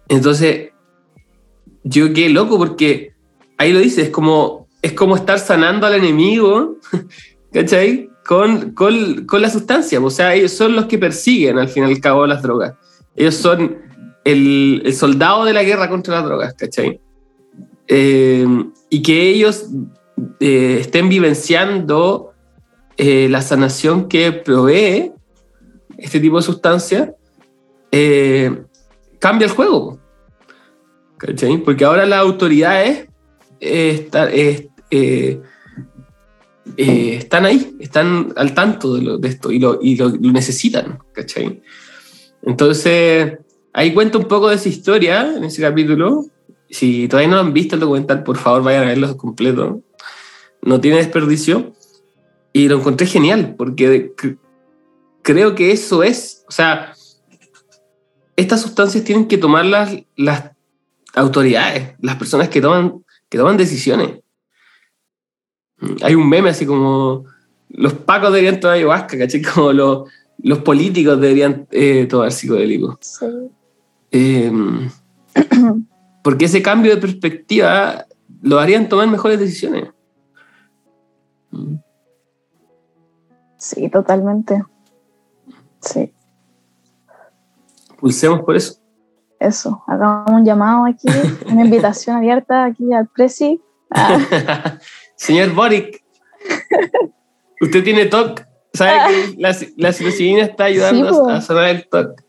Entonces, yo qué loco porque ahí lo dice, es como, es como estar sanando al enemigo, ¿cachai? Con, con, con la sustancia, o sea, ellos son los que persiguen al fin y al cabo las drogas. Ellos son el, el soldado de la guerra contra las drogas, ¿cachai? Eh, y que ellos eh, estén vivenciando eh, la sanación que provee este tipo de sustancia, eh, cambia el juego. ¿Cachai? Porque ahora las autoridades eh, está- eh, están ahí, están al tanto de, lo- de esto y, lo, y lo- lo necesitan. ¿Cachai? Entonces, ahí cuenta un poco de esa historia en ese capítulo. Si todavía no han visto el documental, por favor vayan a verlo completo. No tiene desperdicio. Y lo encontré genial, porque cre- creo que eso es, o sea, estas sustancias tienen que tomar las, las autoridades, las personas que toman, que toman decisiones. Hay un meme así como los pacos deberían tomar ayahuasca, ¿cachai? Como los, los políticos deberían eh, tomar psicodélicos. Sí. Eh, Porque ese cambio de perspectiva lo harían tomar mejores decisiones. Mm. Sí, totalmente. Sí, Pulsemos por eso. eso. Hagamos un llamado aquí, una invitación abierta aquí al Presi. Ah, Señor Boric, usted tiene TOC. ¿Sabe que la, la psilocibina está ayudando Sí, a, sanar el TOC?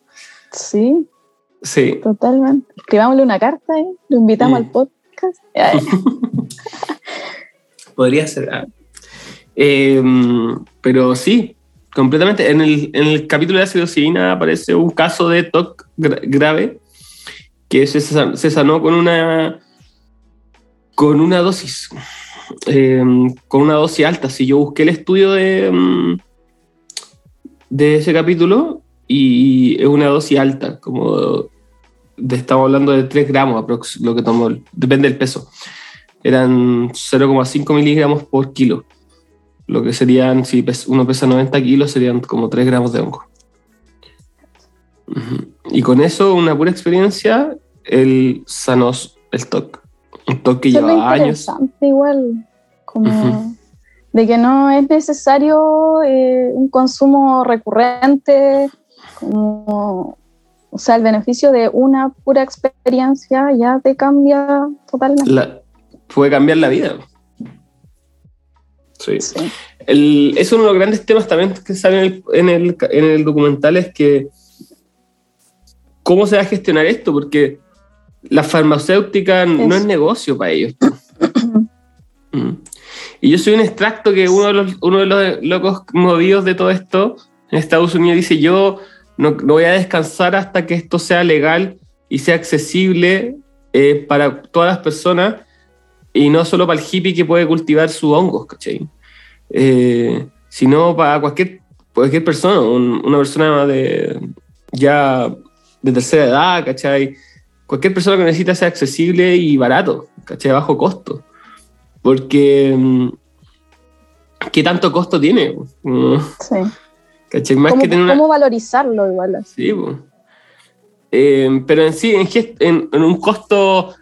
sí, Sí. totalmente. Escribámosle una carta, ¿eh? lo invitamos al podcast. Podría ser. ah. Eh, pero sí, completamente. En el, en el capítulo de la psilocibina aparece un caso de TOC gra- grave que se, se sanó con una con una dosis eh, con una dosis alta. Si yo busqué el estudio de, mm, de ese capítulo y es una dosis alta, como de- estamos hablando de 3 gramos aprox, lo que tomó, depende del peso eran 0,5 miligramos por kilo. Lo que serían, si uno pesa 90 kilos, serían como 3 gramos de hongo. Y con eso, una pura experiencia, él sanó el TOC. Es lo lleva años. interesante igual, como de que no es necesario eh, un consumo recurrente, como, o sea, el beneficio de una pura experiencia ya te cambia totalmente. La- puede cambiar la vida. Sí. Sí. El- es uno de los grandes temas también que sale en el, en el, en el documental es que cómo se va a gestionar esto, porque la farmacéutica no es negocio para ellos. Mm. Y yo soy un extracto que uno de los, uno de los locos movidos de todo esto en Estados Unidos dice, yo no, no voy a descansar hasta que esto sea legal y sea accesible eh, para todas las personas y no solo para el hippie que puede cultivar sus hongos, ¿cachai? Eh, sino para cualquier, cualquier persona, un- una persona de ya de tercera edad, ¿cachai? Cualquier persona que necesita ser accesible y barato, ¿cachai? Bajo costo. Porque, mm, ¿qué tanto costo tiene? Sí. ¿Cachai? Más ¿Cómo, que tener una... cómo valorizarlo igual? así? Sí. Eh, pero en sí, en, en- en un costo,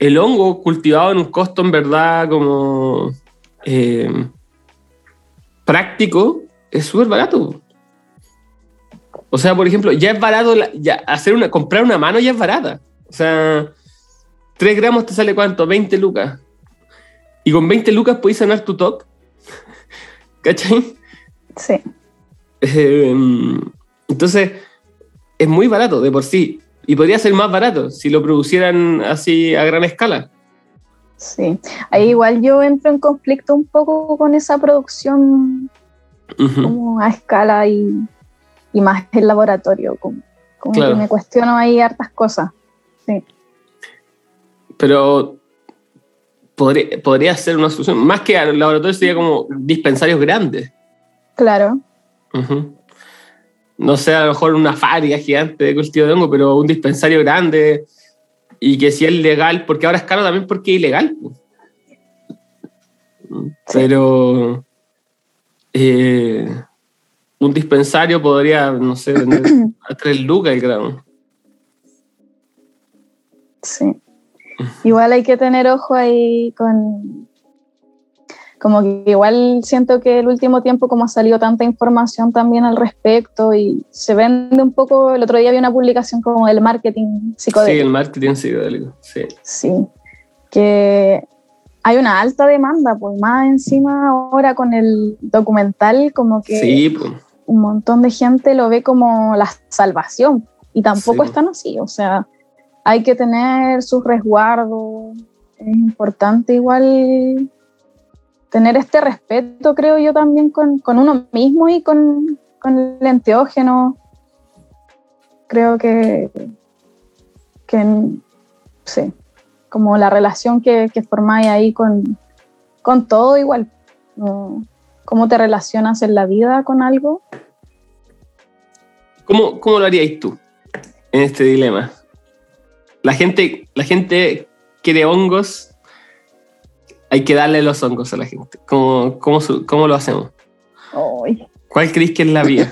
el hongo cultivado en un costo en verdad como eh, práctico, es súper barato. O sea, por ejemplo, ya es barato la- ya hacer una, comprar una mano ya es barata. O sea, 3 gramos te sale cuánto? 20 lucas. Y con 20 lucas puedes sanar tu TOC. ¿Cachai? Sí. Eh, entonces, es muy barato de por sí. Y podría ser más barato si lo producieran así a gran escala. Sí, ahí igual yo entro en conflicto un poco con esa producción como a escala y, y más el laboratorio, como, como Claro. que me cuestiono ahí hartas cosas. Pero podría, podría ser una solución. Más que al laboratorio sería como dispensarios grandes. Claro. No sé, a lo mejor una fábrica gigante de cultivo de hongo, pero un dispensario grande y que si es legal, porque ahora es caro también porque es ilegal. Pero eh, un dispensario podría, no sé, vender a 3 lucas el gramo. Sí. Igual hay que tener ojo ahí con... Como que igual siento que el último tiempo como ha salido tanta información también al respecto y se vende un poco, el otro día vi una publicación como del marketing Sí, psicodélico. el marketing psicodélico, sí. Sí, que hay una alta demanda, pues más encima ahora con el documental, como que Sí, pues. un montón de gente lo ve como la salvación y tampoco Sí. es tan así, o sea, hay que tener sus resguardos, es importante igual tener este respeto, creo yo, también con, con uno mismo y con, con el enteógeno. Creo que, que sí, como la relación que, que formáis ahí con, con todo igual. ¿no? ¿Cómo te relacionas en la vida con algo? ¿Cómo, ¿Cómo lo haríais tú en este dilema? La gente, la gente quiere hongos, hay que darle los hongos a la gente. ¿Cómo, cómo, su- cómo lo hacemos? ¿Cuál creéis que es la vía?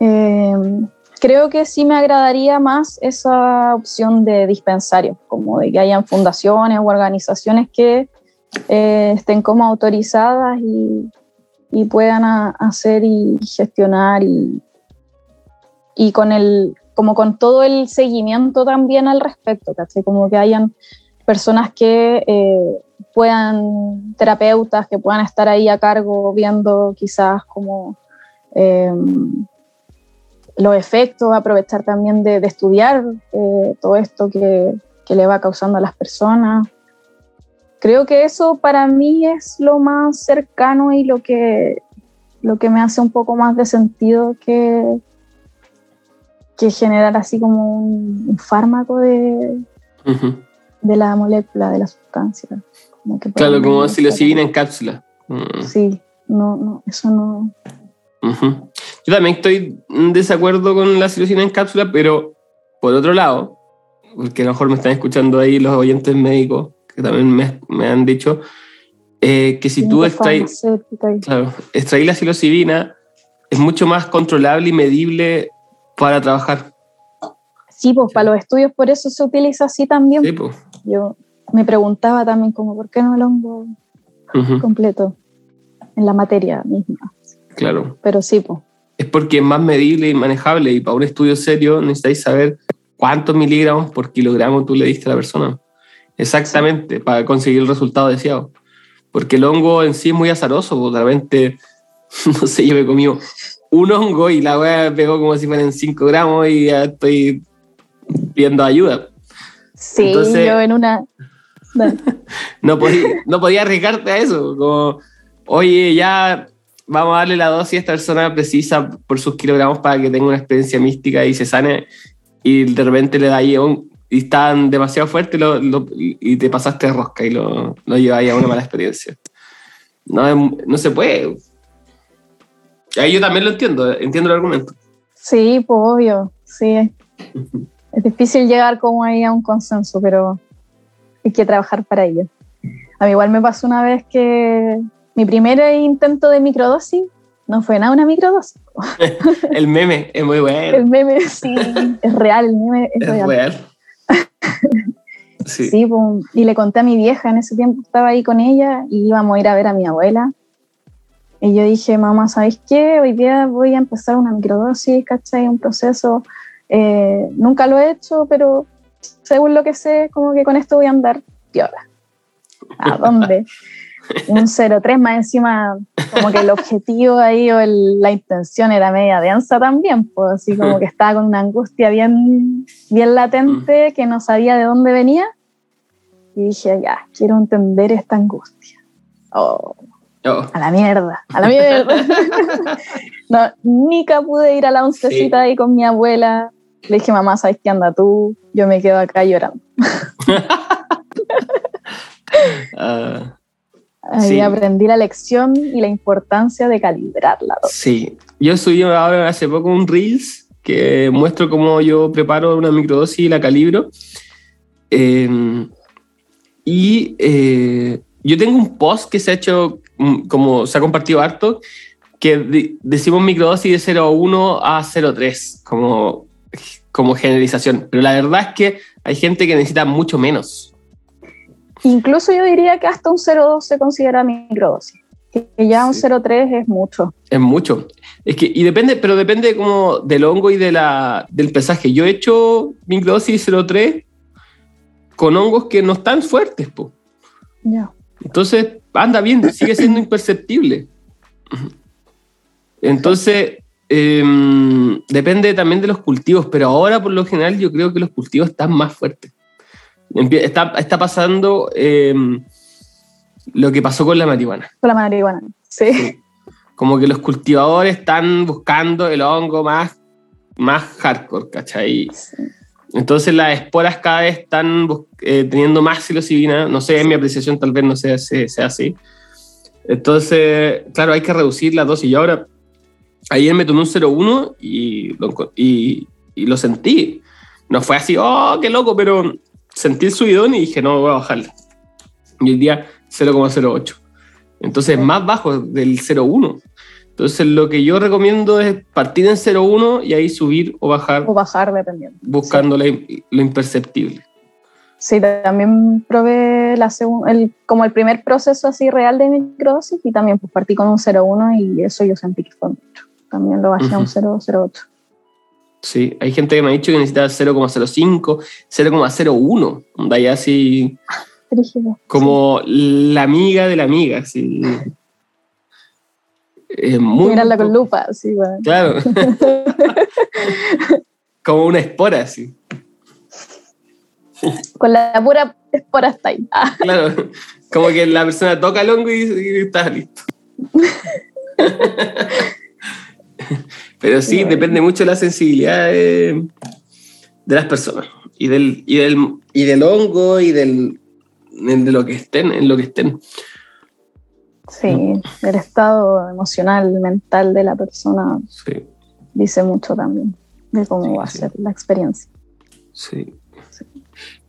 Eh, creo que sí me agradaría más esa opción de dispensario, como de que hayan fundaciones o organizaciones que eh, estén como autorizadas y, y puedan a- hacer y gestionar y, y con el como con todo el seguimiento también al respecto, ¿cachai? Como que hayan personas que eh, puedan, terapeutas que puedan estar ahí a cargo viendo quizás como eh, los efectos, aprovechar también de, de estudiar eh, todo esto que, que le va causando a las personas. Creo que eso para mí es lo más cercano y lo que, lo que me hace un poco más de sentido que, que generar así como un, un fármaco de, de la molécula, de la sustancia. Como que Claro, como psilocibina en cápsula. Mm. Sí, no, no, eso no. Yo también estoy en desacuerdo con la psilocibina en cápsula, pero por otro lado, porque a lo mejor me están escuchando ahí los oyentes médicos, que también me, me han dicho, eh, que si tú extraes, claro, extraís la psilocibina, es mucho más controlable y medible para trabajar. Sí, pues para los estudios por eso se utiliza así también. Sí, pues. Yo me preguntaba también como, ¿por qué no el hongo completo en la materia misma? claro. Pero sí, pues. es porque es más medible y manejable y para un estudio serio necesitáis saber cuántos miligramos por kilogramo tú le diste a la persona. Exactamente, para conseguir el resultado deseado. Porque el hongo en sí es muy azaroso, pues, de repente, no sé, yo me comí un hongo y la weá pegó como si fueran 5 gramos y ya estoy pidiendo ayuda. Sí, Entonces- yo en una... No podía, no podía arriesgarte a eso, como, oye, ya vamos a darle la dosis a esta persona precisa por sus kilogramos para que tenga una experiencia mística y se sane, y de repente le da ahí un, y están demasiado fuerte lo- lo- y te pasaste de rosca y lo, lo lleváis a una mala experiencia. No, no se puede. Ahí yo también lo entiendo, entiendo el argumento. Sí, pues obvio, sí. Es difícil llegar como ahí a un consenso, pero hay que trabajar para ello. A mí igual me pasó una vez que mi primer intento de microdosis no fue nada una microdosis. El meme es muy El bueno. meme sí, es real, el meme es, Es real. real. Sí. Sí, pues, y le conté a mi vieja, en ese tiempo estaba ahí con ella y íbamos a ir a ver a mi abuela. Y yo dije, mamá, ¿sabes qué? Hoy día voy a empezar una microdosis, ¿cachai? Un proceso. eh, nunca lo he hecho, pero según lo que sé, como que con esto voy a andar piola. ¿A dónde? Un 0,3 más encima, como que el objetivo ahí o el- la intención era media densa también, pues así como que estaba con una angustia bien, bien latente que no sabía de dónde venía. Y dije, ya, quiero entender esta angustia. Oh, Oh, a la mierda, a la mierda. no, nunca pude ir a la oncecita ahí con mi abuela. Le dije, mamá, ¿sabes qué anda tú? Yo me quedo acá llorando. ah. Ahí Sí. aprendí la lección y la importancia de calibrarla. Sí, yo subí ahora hace poco un Reels que muestro cómo yo preparo una microdosis y la calibro. Eh, y eh, yo tengo un post que se ha hecho, como se ha compartido harto, que de- decimos microdosis de 0,1 a 0,3 como, como generalización. Pero la verdad es que hay gente que necesita mucho menos. Incluso yo diría que hasta un 0,2 se considera microdosis. Que ya un Sí. 0,3 es mucho. Es mucho. Es que, y depende, pero depende como del hongo y de la, del pesaje. Yo he hecho microdosis 0,3 con hongos que no están fuertes, po. Ya. Entonces, anda bien, sigue siendo imperceptible. Entonces, em, depende también de los cultivos, pero ahora por lo general yo creo que los cultivos están más fuertes. Está, está pasando em, lo que pasó con la marihuana. Con la marihuana. Sí. Como que los cultivadores están buscando el hongo más, más hardcore, ¿cachai? Sí. Entonces las esporas cada vez están eh, teniendo más psilocibina, no sé, en mi apreciación tal vez no sea, sea, sea así. Entonces, claro, hay que reducir la dosis. Y ahora, ayer me tomé un 0,1 y lo, y, y lo sentí. No fue así, oh, qué loco, pero sentí el subidón y dije, no, voy a bajarle. Y el día 0,08. Entonces, más bajo del 0,1. Entonces lo que yo recomiendo es partir en 0,1 y ahí subir o bajar O bajar dependiendo. buscando la- lo imperceptible. Sí, también probé la el, como el primer proceso así real de microdosis y también pues partí con un 0,1 y eso yo sentí que fue mucho. También lo bajé a un Ujú. 0,08. Sí, hay gente que me ha dicho que necesita 0,05, 0,01, onda ya así Rígido. como la amiga de la amiga, así. Eh, Sí. muy Mirarla con lupa, sí, bueno. Claro. como una espora, así. Con la pura espora está ahí. Ah, Claro. Como que la persona toca el hongo y, y está listo. Pero sí, Bueno. depende mucho de la sensibilidad de, de las personas y del, y del, y del hongo y del, de lo que estén, en lo que estén. Sí, el estado emocional, mental de la persona Sí, dice mucho también de cómo Sí, va a sí. ser la experiencia. sí.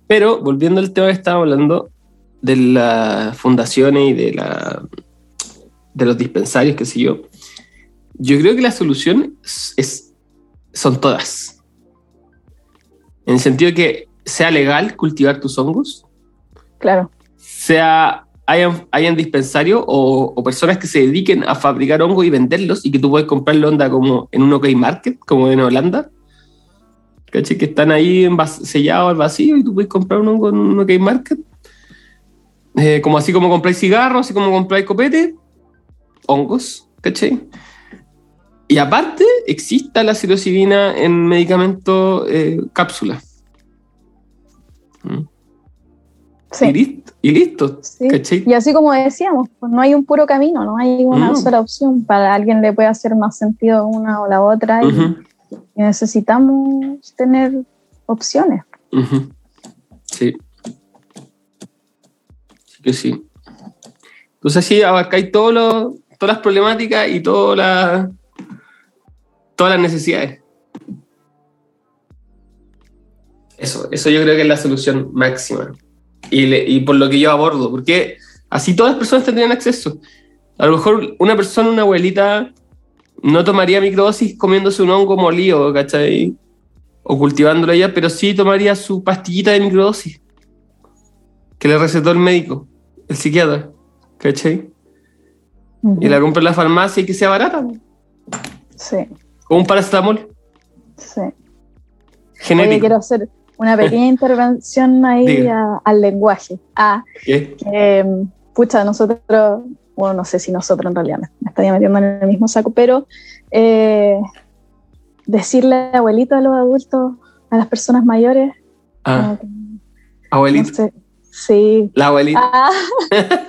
Pero volviendo al tema que estábamos hablando de las fundaciones y de, la, de los dispensarios, qué sé yo, yo creo que la solución es, es- son todas. En el sentido de que sea legal cultivar tus hongos, Claro, sea hayan, hayan dispensarios o, personas que se dediquen a fabricar hongos y venderlos y que tú puedes comprarlo onda como en un OK Market, como en Holanda. ¿Cachai? Que están ahí sellados al vacío y tú puedes comprar un hongo en un OK Market. Eh, como así como compráis cigarros, así como compráis copete, hongos, ¿cachai? Y aparte, exista la psilocibina en medicamento eh, cápsula. Mm. Y, sí. listo, y listo, sí. Y así como decíamos, pues no hay un puro camino, no hay una sola opción. Para alguien le puede hacer más sentido una o la otra y, necesitamos tener opciones. Sí. Sí que sí. Entonces así abarcáis todo lo- todas las problemáticas y todas las todas las necesidades. Eso, eso yo creo que es la solución máxima. Y, le- y por lo que yo abordo, porque así todas las personas tendrían acceso. A lo mejor una persona, una abuelita, no tomaría microdosis comiéndose un hongo molido, ¿cachai? O cultivándolo ella, pero sí tomaría su pastillita de microdosis que le recetó el médico, el psiquiatra, ¿cachai? Y la compra en la farmacia y que sea barata, Sí, como un paracetamol sí. Oye, genético. quiero hacer una pequeña intervención ahí a- al lenguaje. Ah, que, pucha, nosotros, bueno, no sé si nosotros en realidad me, estaría metiendo en el mismo saco, pero eh, decirle abuelito a los adultos, a las personas mayores, Ah, no sé, sí. La abuelita. Ah.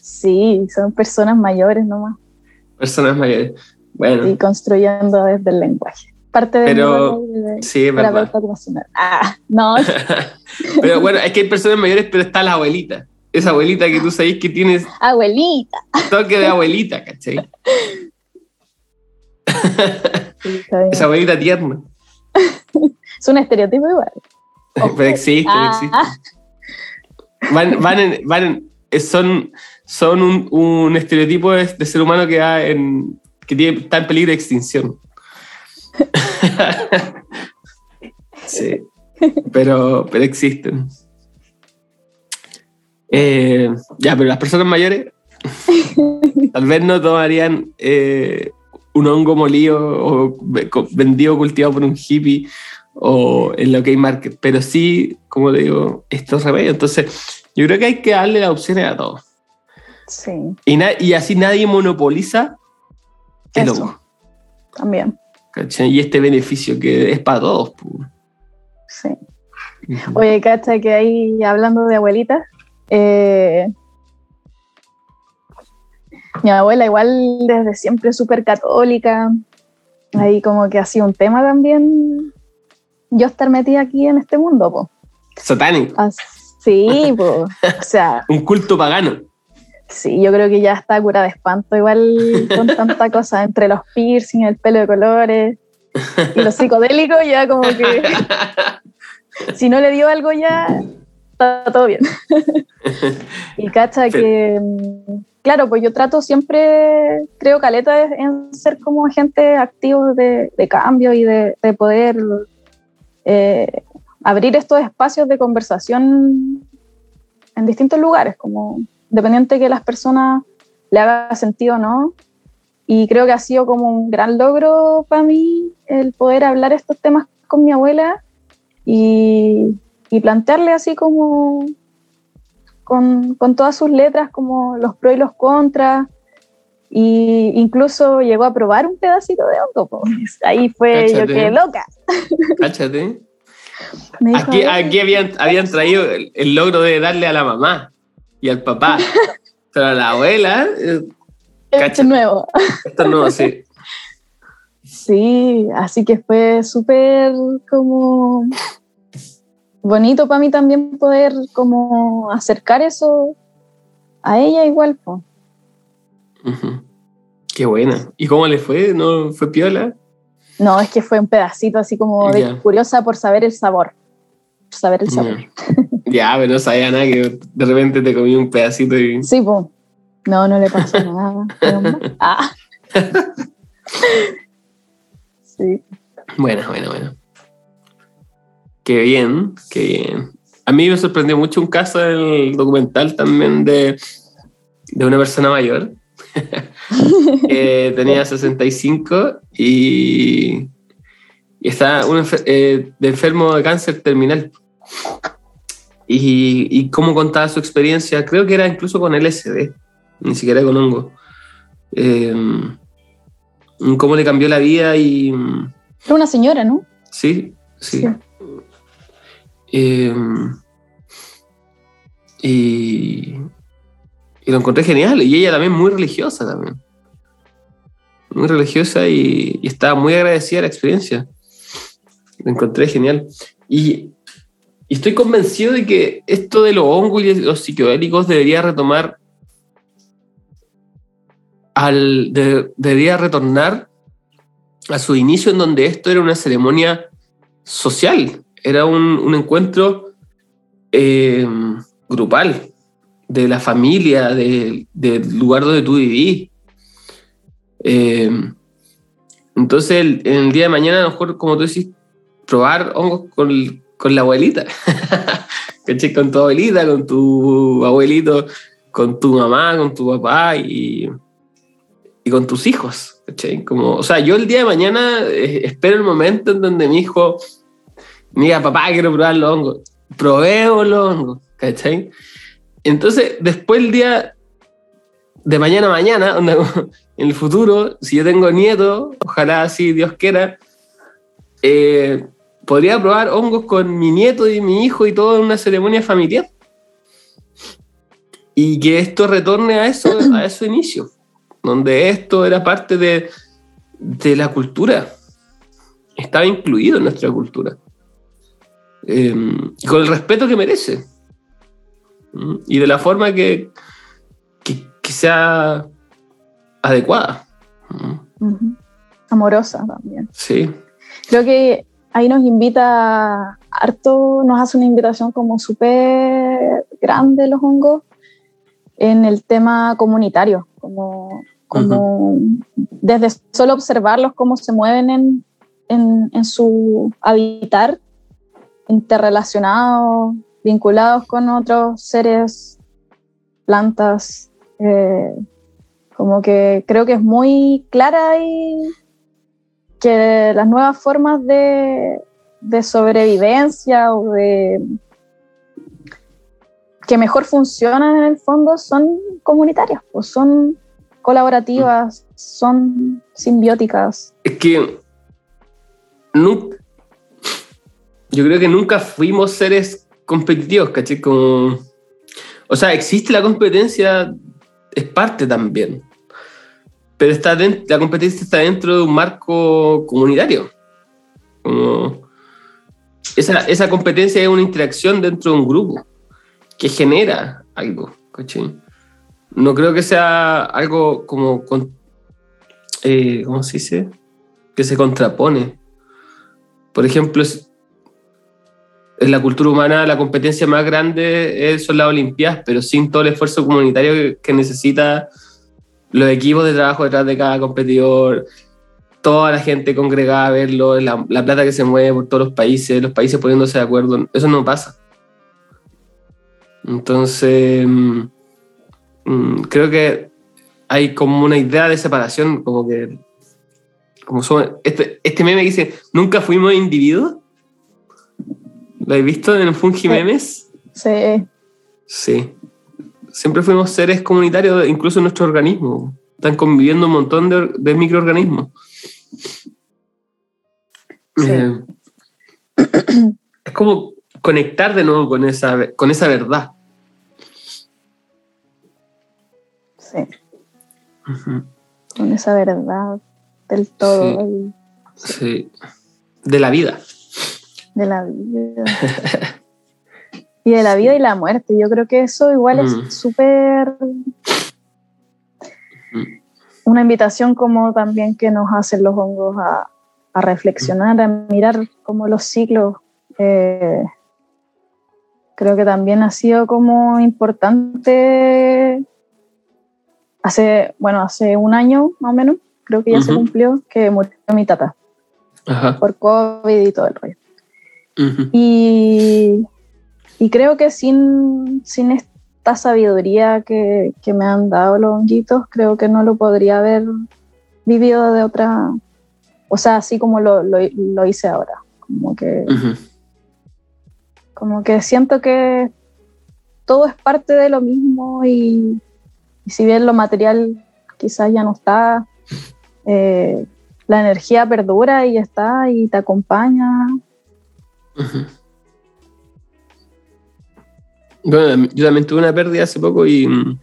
sí, son personas mayores nomás, Personas mayores. Bueno, y construyendo desde el lenguaje. Parte de Pero- de sí, es verdad. Ah, no, pero bueno, es que hay personas mayores, pero está la abuelita. Esa abuelita que tú sabes que tienes abuelita. toque de abuelita, ¿cachai? Sí. Esa abuelita tierna. Es un estereotipo igual. Pero existe, Ah. existe. Van, van en- van en- eh, son, son un, un estereotipo de, de ser humano que, en, que tiene, está en peligro de extinción. sí, pero, pero existen. Eh, ya, pero las personas mayores tal vez no tomarían eh, un hongo molido o vendido o cultivado por un hippie o en lo que hay market, pero sí, como te digo, estos remedios. Entonces, yo creo que hay que darle las opciones a todos. Sí, Y, así nadie monopoliza el Eso. también. ¿Cachai? Y este beneficio que es para todos. pu. Sí. Oye, cacha que ahí hablando de abuelitas, eh, mi abuela igual desde siempre súper católica, ahí como que ha sido un tema también yo estar metida aquí en este mundo, po. Satánico, As- Sí, po. o sea, un culto pagano. Sí, yo creo que ya está cura de espanto igual con tanta cosa, entre los piercing, el pelo de colores y los psicodélicos, ya como que si no le dio algo ya, está todo bien. y cacha que, mm, claro, pues yo trato siempre, creo, Caleta, en ser como agente activo de, de cambio y de, de poder eh, abrir estos espacios de conversación en distintos lugares, como dependiente que las personas le haga sentido o no. Y creo que ha sido como un gran logro para mí el poder hablar estos temas con mi abuela y, y plantearle así como con, con, todas sus letras, como los pros y los contras. Y incluso llegó a probar un pedacito de hongo. Ahí fue, Cáchate. yo quedé loca. Cáchate. Aquí, aquí habían, habían, traído el, el, logro de darle a la mamá y al papá, pero a la abuela. Eh, esto es nuevo. Esto es nuevo, sí. Sí, así que fue súper como bonito para mí también poder como acercar eso a ella igual. Po. Uh -huh. Qué buena. ¿Y cómo le fue? ¿No fue piola? No, es que fue un pedacito así como de curiosa por saber el sabor. Por saber el sabor. Ya, pero no sabía nada que de repente te comí un pedacito y. Sí, pues. No, no le pasó nada. ah. sí. Bueno, bueno, bueno. Qué bien, qué bien. A mí me sorprendió mucho un caso del documental también de, de una persona mayor que tenía 65 y, y estaba un, eh, de enfermo de cáncer terminal. Y, y, cómo contaba su experiencia, creo que era incluso con LSD, ni siquiera con hongo. Eh, cómo le cambió la vida y... Era una señora, ¿no? Sí, sí. sí. Eh, y, y lo encontré genial. Y ella también muy religiosa también. Muy religiosa y, y estaba muy agradecida de la experiencia. Lo encontré genial. Y, y, estoy convencido de que esto de los hongos y los psicodélicos debería retomar al, de, debería retornar a su inicio en donde esto era una ceremonia social, era un, encuentro eh, grupal, de la familia, del de lugar donde tú vivís. Eh, entonces, el, el día de mañana, a lo mejor, como tú decís, probar hongos con, con la abuelita. ¿Cachai? Con tu abuelita, con tu abuelito, con tu mamá, con tu papá y, y con tus hijos. Como, o sea, yo el día de mañana eh, espero el momento en donde mi hijo me diga, papá, quiero probar los hongos. Probemos los hongos, ¿cachai? Entonces, después el día de mañana a mañana, en el futuro, si yo tengo nietos, ojalá así Dios quiera, eh, podría probar hongos con mi nieto y mi hijo y todo en una ceremonia familiar. Y que esto retorne a eso, a ese inicio, donde esto era parte de, de la cultura, estaba incluido en nuestra cultura, eh, con el respeto que merece y de la forma que, que, que sea adecuada. Uh -huh. Amorosa también. Sí. Creo que ahí nos invita harto, nos hace una invitación como súper grande los hongos en el tema comunitario, como, como uh -huh. desde solo observarlos cómo se mueven en, en, en su habitar interrelacionados, vinculados con otros seres, plantas, eh, como que creo que es muy clara y que las nuevas formas de, de sobrevivencia o de que mejor funcionan en el fondo son comunitarias, o son colaborativas, son simbióticas. Es que yo creo que nunca fuimos seres competitivos, ¿caché? Como, o sea, existe la competencia, es parte también, pero está dentro, la competencia está dentro de un marco comunitario. Como, esa, esa competencia es una interacción dentro de un grupo que genera algo. No creo que sea algo como, con, eh, ¿cómo se dice? Que se contrapone. Por ejemplo, en la cultura humana la competencia más grande son las Olimpiadas, pero sin todo el esfuerzo comunitario que necesita los equipos de trabajo detrás de cada competidor, toda la gente congregada a verlo, la, la, plata que se mueve por todos los países, los países poniéndose de acuerdo, eso no pasa. Entonces, mm, mm, creo que hay como una idea de separación, como que, como somos, este, este meme que dice, nunca fuimos individuos. ¿Lo habéis visto en el Fungi Memes? Sí. Sí. Siempre fuimos seres comunitarios, incluso en nuestro organismo. Están conviviendo un montón de, de microorganismos. Sí. Eh, es como conectar de nuevo con esa, con esa verdad. Sí. Con esa verdad del todo. Sí. sí. De la vida. De la vida. y de la vida y la muerte. Yo creo que eso igual Mm. es súper una invitación como también que nos hacen los hongos a, a reflexionar, a mirar como los ciclos. eh, creo que también ha sido como importante hace, bueno, hace un año más o menos, creo que ya se cumplió, que murió mi tata Ajá. por COVID y todo el rollo. Y, y creo que sin, sin esta sabiduría que, que me han dado los honguitos, creo que no lo podría haber vivido de otra, o sea, así como lo, lo, lo hice ahora. Como que, como que siento que todo es parte de lo mismo y, y si bien lo material quizás ya no está, eh, la energía perdura y está y te acompaña. Ujú. Bueno, yo también tuve una pérdida hace poco y mm,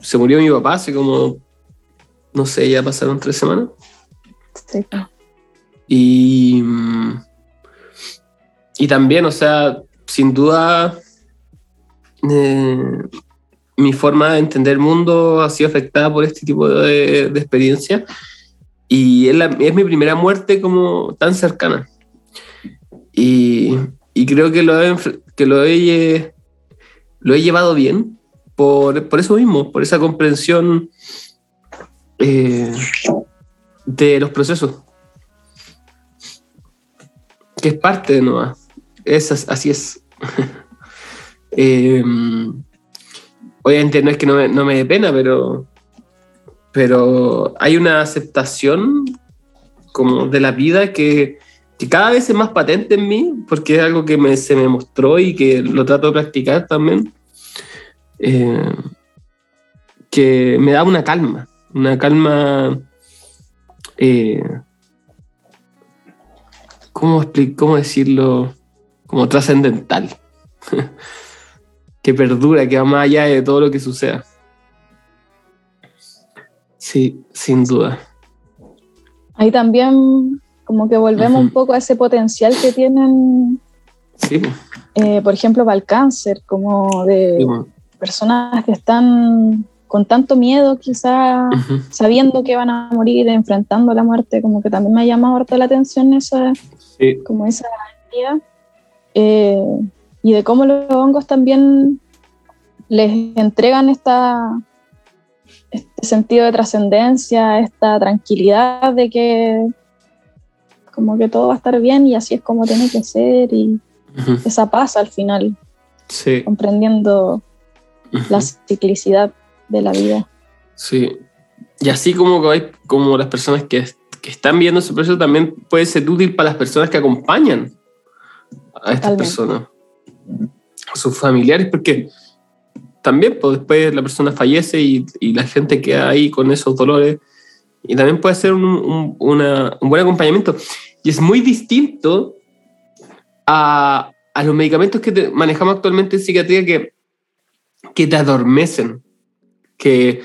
se murió mi papá hace como, no sé, ya pasaron tres semanas. Sí. Y, mm, y también, o sea, sin duda, eh, mi forma de entender el mundo ha sido afectada por este tipo de, de experiencia. Y es, la- es mi primera muerte como tan cercana. Y, y creo que lo he, que lo he, lo he llevado bien por, por eso mismo, por esa comprensión eh, de los procesos que es parte de Noah. Es, as- así es. Eh, obviamente no es que no me, no me dé pena, pero, pero hay una aceptación como de la vida que, cada vez es más patente en mí, porque es algo que me- se me mostró y que lo trato de practicar también, eh, que me da una calma, una calma... eh, ¿cómo, cómo decirlo? Como trascendental. que perdura, que va más allá de todo lo que suceda. Sí, sin duda. Ahí también como que volvemos un poco a ese potencial que tienen, Sí, eh, por ejemplo, para el cáncer, como de sí, personas que están con tanto miedo quizás, sabiendo que van a morir, enfrentando la muerte, como que también me ha llamado harto la atención esa, Sí, como esa idea. Eh, y de cómo los hongos también les entregan esta, este sentido de trascendencia, esta tranquilidad de que como que todo va a estar bien y así es como tiene que ser y esa paz al final, sí. comprendiendo la ciclicidad de la vida. Sí. Y así como, hay, como las personas que, que están viendo ese proceso, también puede ser útil para las personas que acompañan a estas Totalmente. personas, a sus familiares, porque también pues, después la persona fallece y, y la gente queda ahí con esos dolores. Y también puede ser un, un- una- un buen acompañamiento. Y es muy distinto a, a los medicamentos que te- manejamos actualmente en psiquiatría que, que te adormecen, que,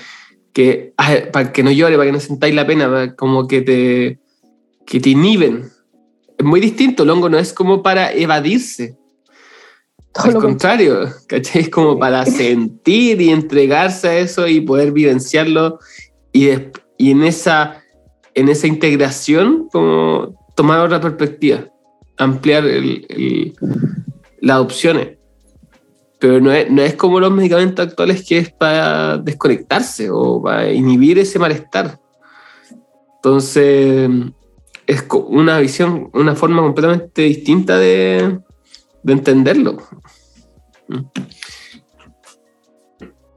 que para que no llore, para que no sentáis la pena, para- como que te, que te inhiben. Es muy distinto, el hongo no es como para evadirse, Todo al contrario, ¿cachai? Es como para sentir y entregarse a eso y poder vivenciarlo y, y en, esa, en esa integración como tomar otra perspectiva. ampliar el- el- las opciones. Pero no es, no es como los medicamentos actuales que es para desconectarse o para inhibir ese malestar. Entonces, es una visión, una forma completamente distinta de, de entenderlo.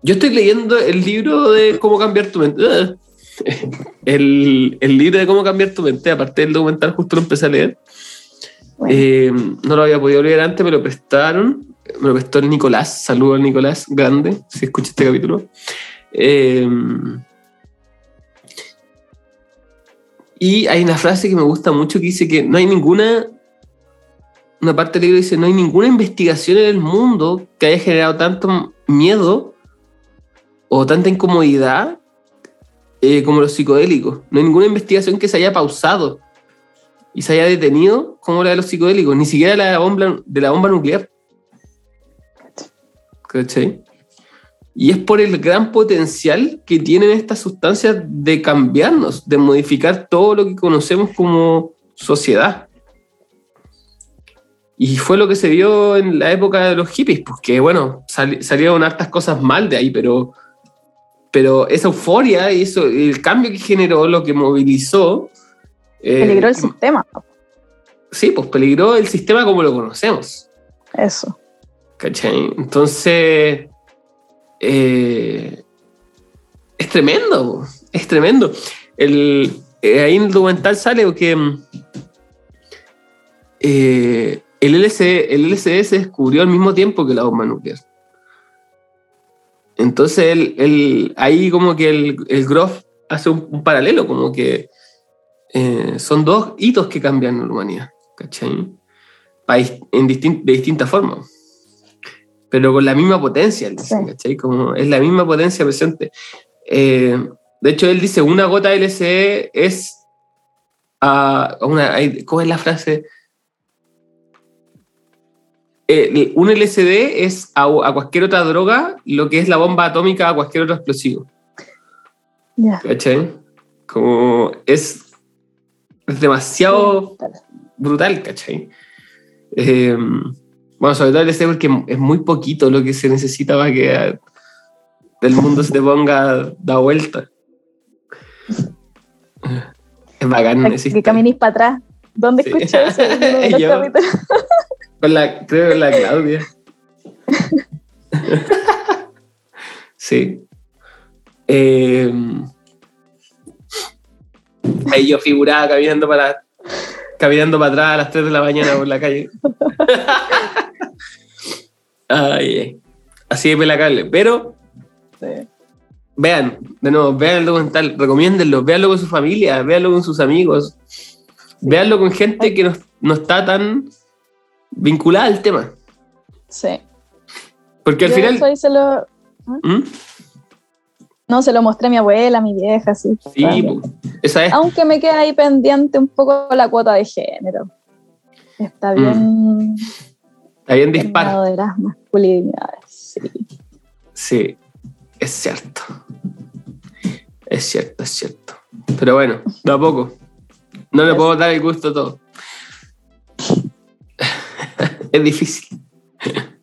Yo estoy leyendo el libro de cómo cambiar tu mente. El, el libro de cómo cambiar tu mente, aparte del documental, justo lo empecé a leer. Bueno, Eh, no lo había podido leer antes, me lo prestaron. Me lo prestó el Nicolás. Saludo al Nicolás, grande, si escucha este capítulo. Eh, y hay una frase que me gusta mucho que dice que no hay ninguna. Una parte del libro dice: No hay ninguna investigación en el mundo que haya generado tanto miedo o tanta incomodidad eh, como los psicodélicos. No hay ninguna investigación que se haya pausado y se haya detenido como la de los psicodélicos, ni siquiera la bomba, de la bomba nuclear. ¿Cachai? Y es por el gran potencial que tienen estas sustancias de cambiarnos, de modificar todo lo que conocemos como sociedad. Y fue lo que se vio en la época de los hippies, pues que bueno, sali- salieron hartas cosas mal de ahí, pero, pero esa euforia y eso, el cambio que generó, lo que movilizó. eh, peligró el sistema. sí, pues peligró el sistema como lo conocemos. Eso. ¿Cachai? Entonces, eh, es tremendo, es tremendo. El, eh, ahí en el documental sale que mm, eh, el, LSD, el LSD se descubrió al mismo tiempo que la bomba nuclear. Entonces, el- ahí como que el, el Groff hace un, un paralelo, como que eh, son dos hitos que cambian la humanidad, ¿cachai? En distin- de distintas formas pero con la misma potencia, él dice, Sí. ¿cachai? Como es la misma potencia presente. Eh, de hecho, él dice, una gota de LSD es a una, ¿cómo es la frase? Eh, un LSD es a, a cualquier otra droga lo que es la bomba atómica a cualquier otro explosivo. Ya. ¿Cachai? Como es, es demasiado brutal, ¿cachai? Eh, bueno, sobre todo el LSD porque es muy poquito lo que se necesita para que el mundo se te ponga da vuelta. Es bacán Que caminís para atrás. ¿Dónde Sí. escuché eso? Con la, creo que la Claudia. sí. Eh, ahí yo figuraba caminando para, caminando para atrás a las 3 de la mañana por la calle. Ay, ay. así de pelacable. Pero Sí. vean, de nuevo, vean el documental, recomiéndenlo, véanlo con su familia, véanlo con sus amigos, véanlo con gente que no, no está tan vinculada al tema. Sí. Porque al Yo final. eso ahí se lo, ¿Mm? no, se lo mostré a mi abuela, a mi vieja, sí. Sí, esa es. Aunque me queda ahí pendiente un poco la cuota de género. Está bien Está bien terminado de las masculinidades. Sí. Sí, es cierto. Es cierto, es cierto. Pero bueno, de a poco. No le puedo dar el gusto a todo. es difícil.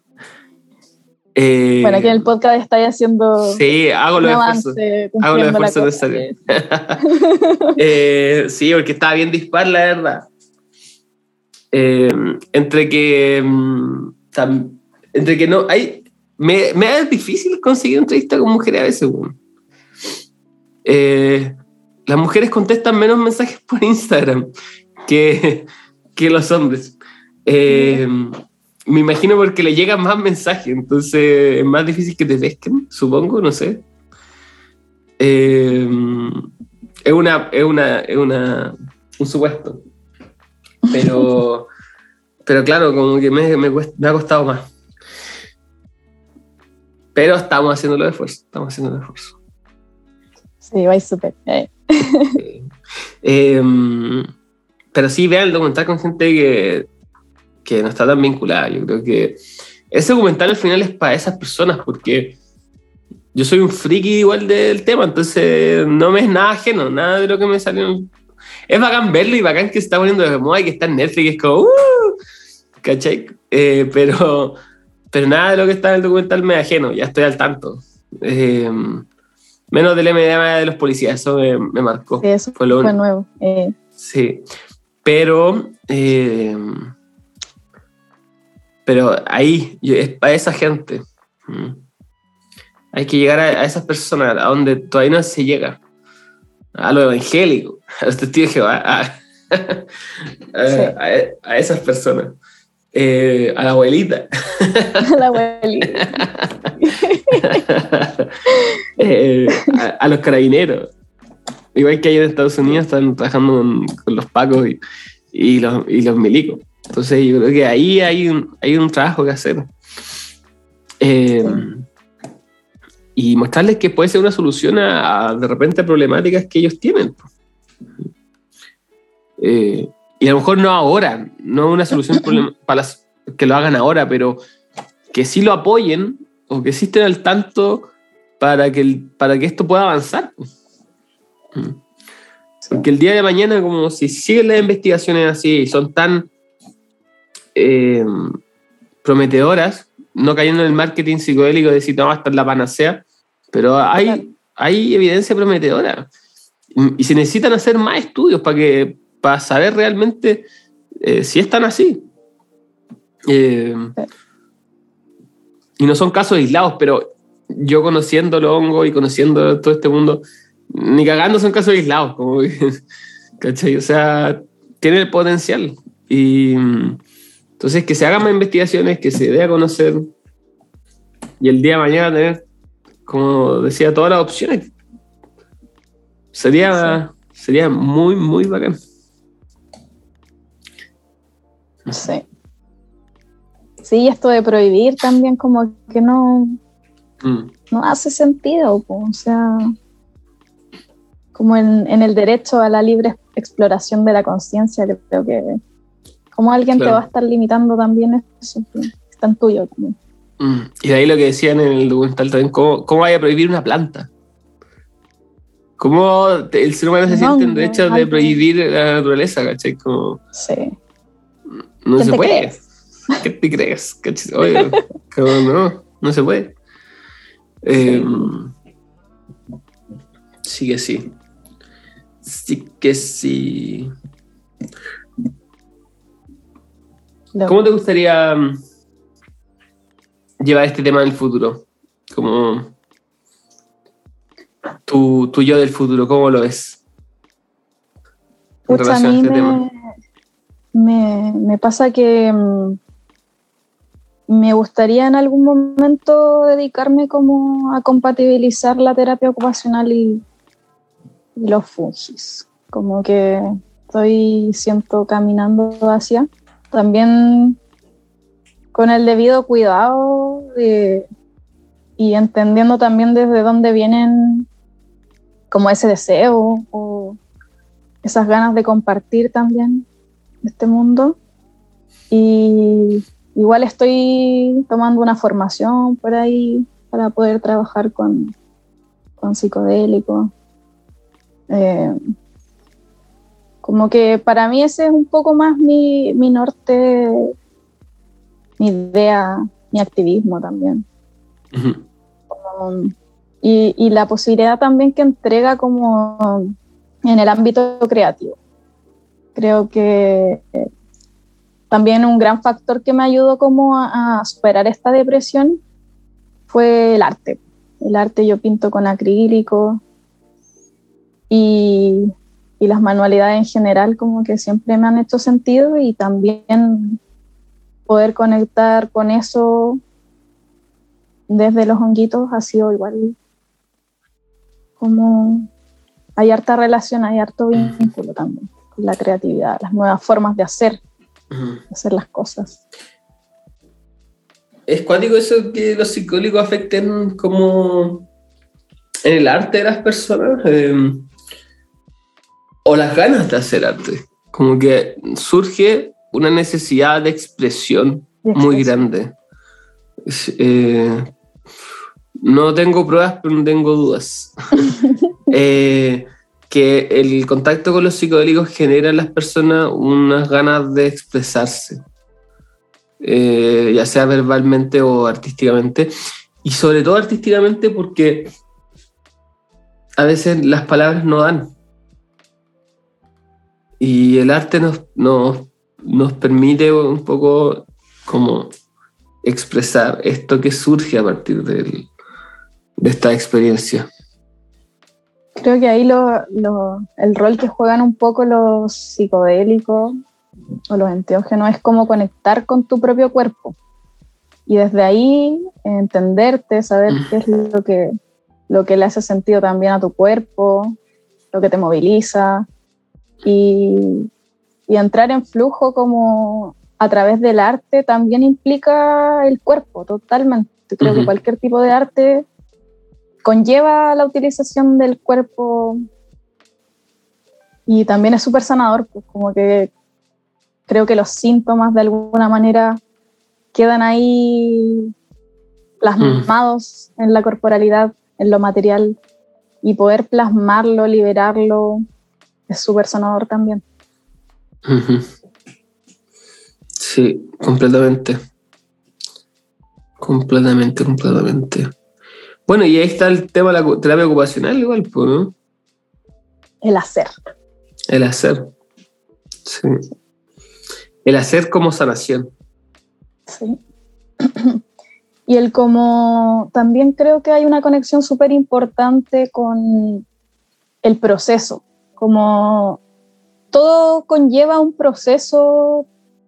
Eh, Bueno, aquí en el podcast estáis haciendo Sí, hago los esfuerzos. Hago los esfuerzos necesarios. Eh, sí, porque estaba bien dispar, la verdad. Eh, entre que. mm, tam- entre que no. Hay, me, me es difícil conseguir entrevista con mujeres a veces. Eh, las mujeres contestan menos mensajes por Instagram que, que los hombres. Eh, me imagino porque le llegan más mensajes, entonces es más difícil que te pesquen, supongo, no sé. Eh, es una, es una, es una, un supuesto. Pero, pero claro, como que me, me, cuesta- me ha costado más. Pero estamos haciendo los esfuerzos, estamos haciendo los esfuerzos. Sí, vais súper. Eh, Eh, eh, pero sí, vean el documental con gente que, que no está tan vinculada. Yo creo que ese documental al final es para esas personas, porque yo soy un friki igual del tema, entonces no me es nada ajeno, nada de lo que me salió. es bacán verlo y bacán que se está poniendo de moda y que está en Netflix, es como, uh, ¿cachai? Eh, pero, pero nada de lo que está en el documental me ajeno, ya estoy al tanto. Eh, menos del MDMA de los policías, eso me, me marcó. Sí, eso fue, lo fue nuevo. Eh, Sí, pero, eh, pero ahí es para esa gente. Mm. Hay que llegar a, a esas personas a donde todavía no se llega. A lo evangélico, a los testigos de Jehová, a, a- a- a esas personas. Eh, a la abuelita. la abuelita. Eh, a, a los carabineros. Igual que hay en Estados Unidos, están trabajando con, con los pacos y, y los, y los milicos. Entonces yo creo que ahí hay un, hay un trabajo que hacer. Eh, Y mostrarles que puede ser una solución a, a, de repente problemáticas que ellos tienen. Eh, y a lo mejor no ahora, no una solución para las, que lo hagan ahora, pero que sí lo apoyen o que sí estén al tanto para que, el- para que esto pueda avanzar. Mm. Porque el día de mañana, como si siguen las investigaciones así y son tan eh, prometedoras, no cayendo en el marketing psicodélico de decir, no, esta es la panacea, pero hay, hay evidencia prometedora. Y, se necesitan hacer más estudios para, que, para saber realmente eh, si están así. Eh, y no son casos aislados, pero yo conociendo el hongo y conociendo todo este mundo, ni cagando son casos aislados, como que, ¿cachai? O sea, tiene el potencial. Y entonces que se hagan más investigaciones, que se dé a conocer y el día de mañana tener, como decía, todas las opciones. Sería, sería muy, muy bacán. Sí. Sí, esto de prohibir también como que no, Mm, no hace sentido, po, o sea, como en, en el derecho a la libre exploración de la conciencia, que creo que como alguien te va a estar limitando también eso, es tan tuyo. como- mm. Y de ahí lo que decían en el documental también, ¿cómo, cómo vaya a prohibir una planta? ¿Cómo el ser humano se No, siente en no, derecho de prohibir la naturaleza, cachai? Como, Sí. no ¿Quién se puede. crees? ¿Qué te crees? ¿Cachai? Oye, como no, no se puede. Eh, sí que sí. Sí que sí. ¿Cómo te gustaría mm, llevar este tema en el futuro? Como tu, tu yo del futuro, ¿cómo lo ves? En Pucha, a relación a mí este tema. me, me, me pasa que mm, me gustaría en algún momento dedicarme como a compatibilizar la terapia ocupacional y, y los fungis. Como que estoy, siento, caminando hacia. También con el debido cuidado de- y entendiendo también desde dónde vienen como ese deseo o esas ganas de compartir también este mundo. Y igual estoy tomando una formación por ahí para poder trabajar con, con psicodélico. Eh, como que para mí ese es un poco más mi, mi norte, mi idea, mi activismo también. Ujú. Um, y, y la posibilidad también que entrega como en el ámbito creativo. Creo que también un gran factor que me ayudó como a, a superar esta depresión fue el arte. El arte yo pinto con acrílico y, y las manualidades en general como que siempre me han hecho sentido y también poder conectar con eso desde los honguitos ha sido igual como hay harta relación, hay harto vínculo también con la creatividad, las nuevas formas de hacer, de hacer las cosas. ¿Es cuático eso que los psicólogos afecten como en el arte de las personas? Eh, o las ganas de hacer arte. Como que surge una necesidad de expresión de muy grande. Eh, no tengo pruebas, pero no tengo dudas. Eh, que el contacto con los psicodélicos genera en las personas unas ganas de expresarse, eh, ya sea verbalmente o artísticamente, y sobre todo artísticamente porque a veces las palabras no dan. Y el arte nos, nos, nos permite un poco como expresar esto que surge a partir de esta experiencia. Creo que ahí lo, lo, el rol que juegan un poco los psicodélicos o los enteógenos es como conectar con tu propio cuerpo. Y desde ahí entenderte, saber qué es lo que, lo que le hace sentido también a tu cuerpo, lo que te moviliza. Y, y entrar en flujo como a través del arte también implica el cuerpo, totalmente. Creo que cualquier tipo de arte conlleva la utilización del cuerpo. Y también es súper sanador, pues como que creo que los síntomas de alguna manera quedan ahí plasmados en la corporalidad, en lo material, y poder plasmarlo, liberarlo, es súper sanador también. Sí, completamente. Completamente, completamente. Bueno, y ahí está el tema de la terapia ocupacional igual, ¿no? El hacer. El hacer. Sí. El hacer como sanación. Sí. Y el como también creo que hay una conexión súper importante con el proceso, como todo conlleva un proceso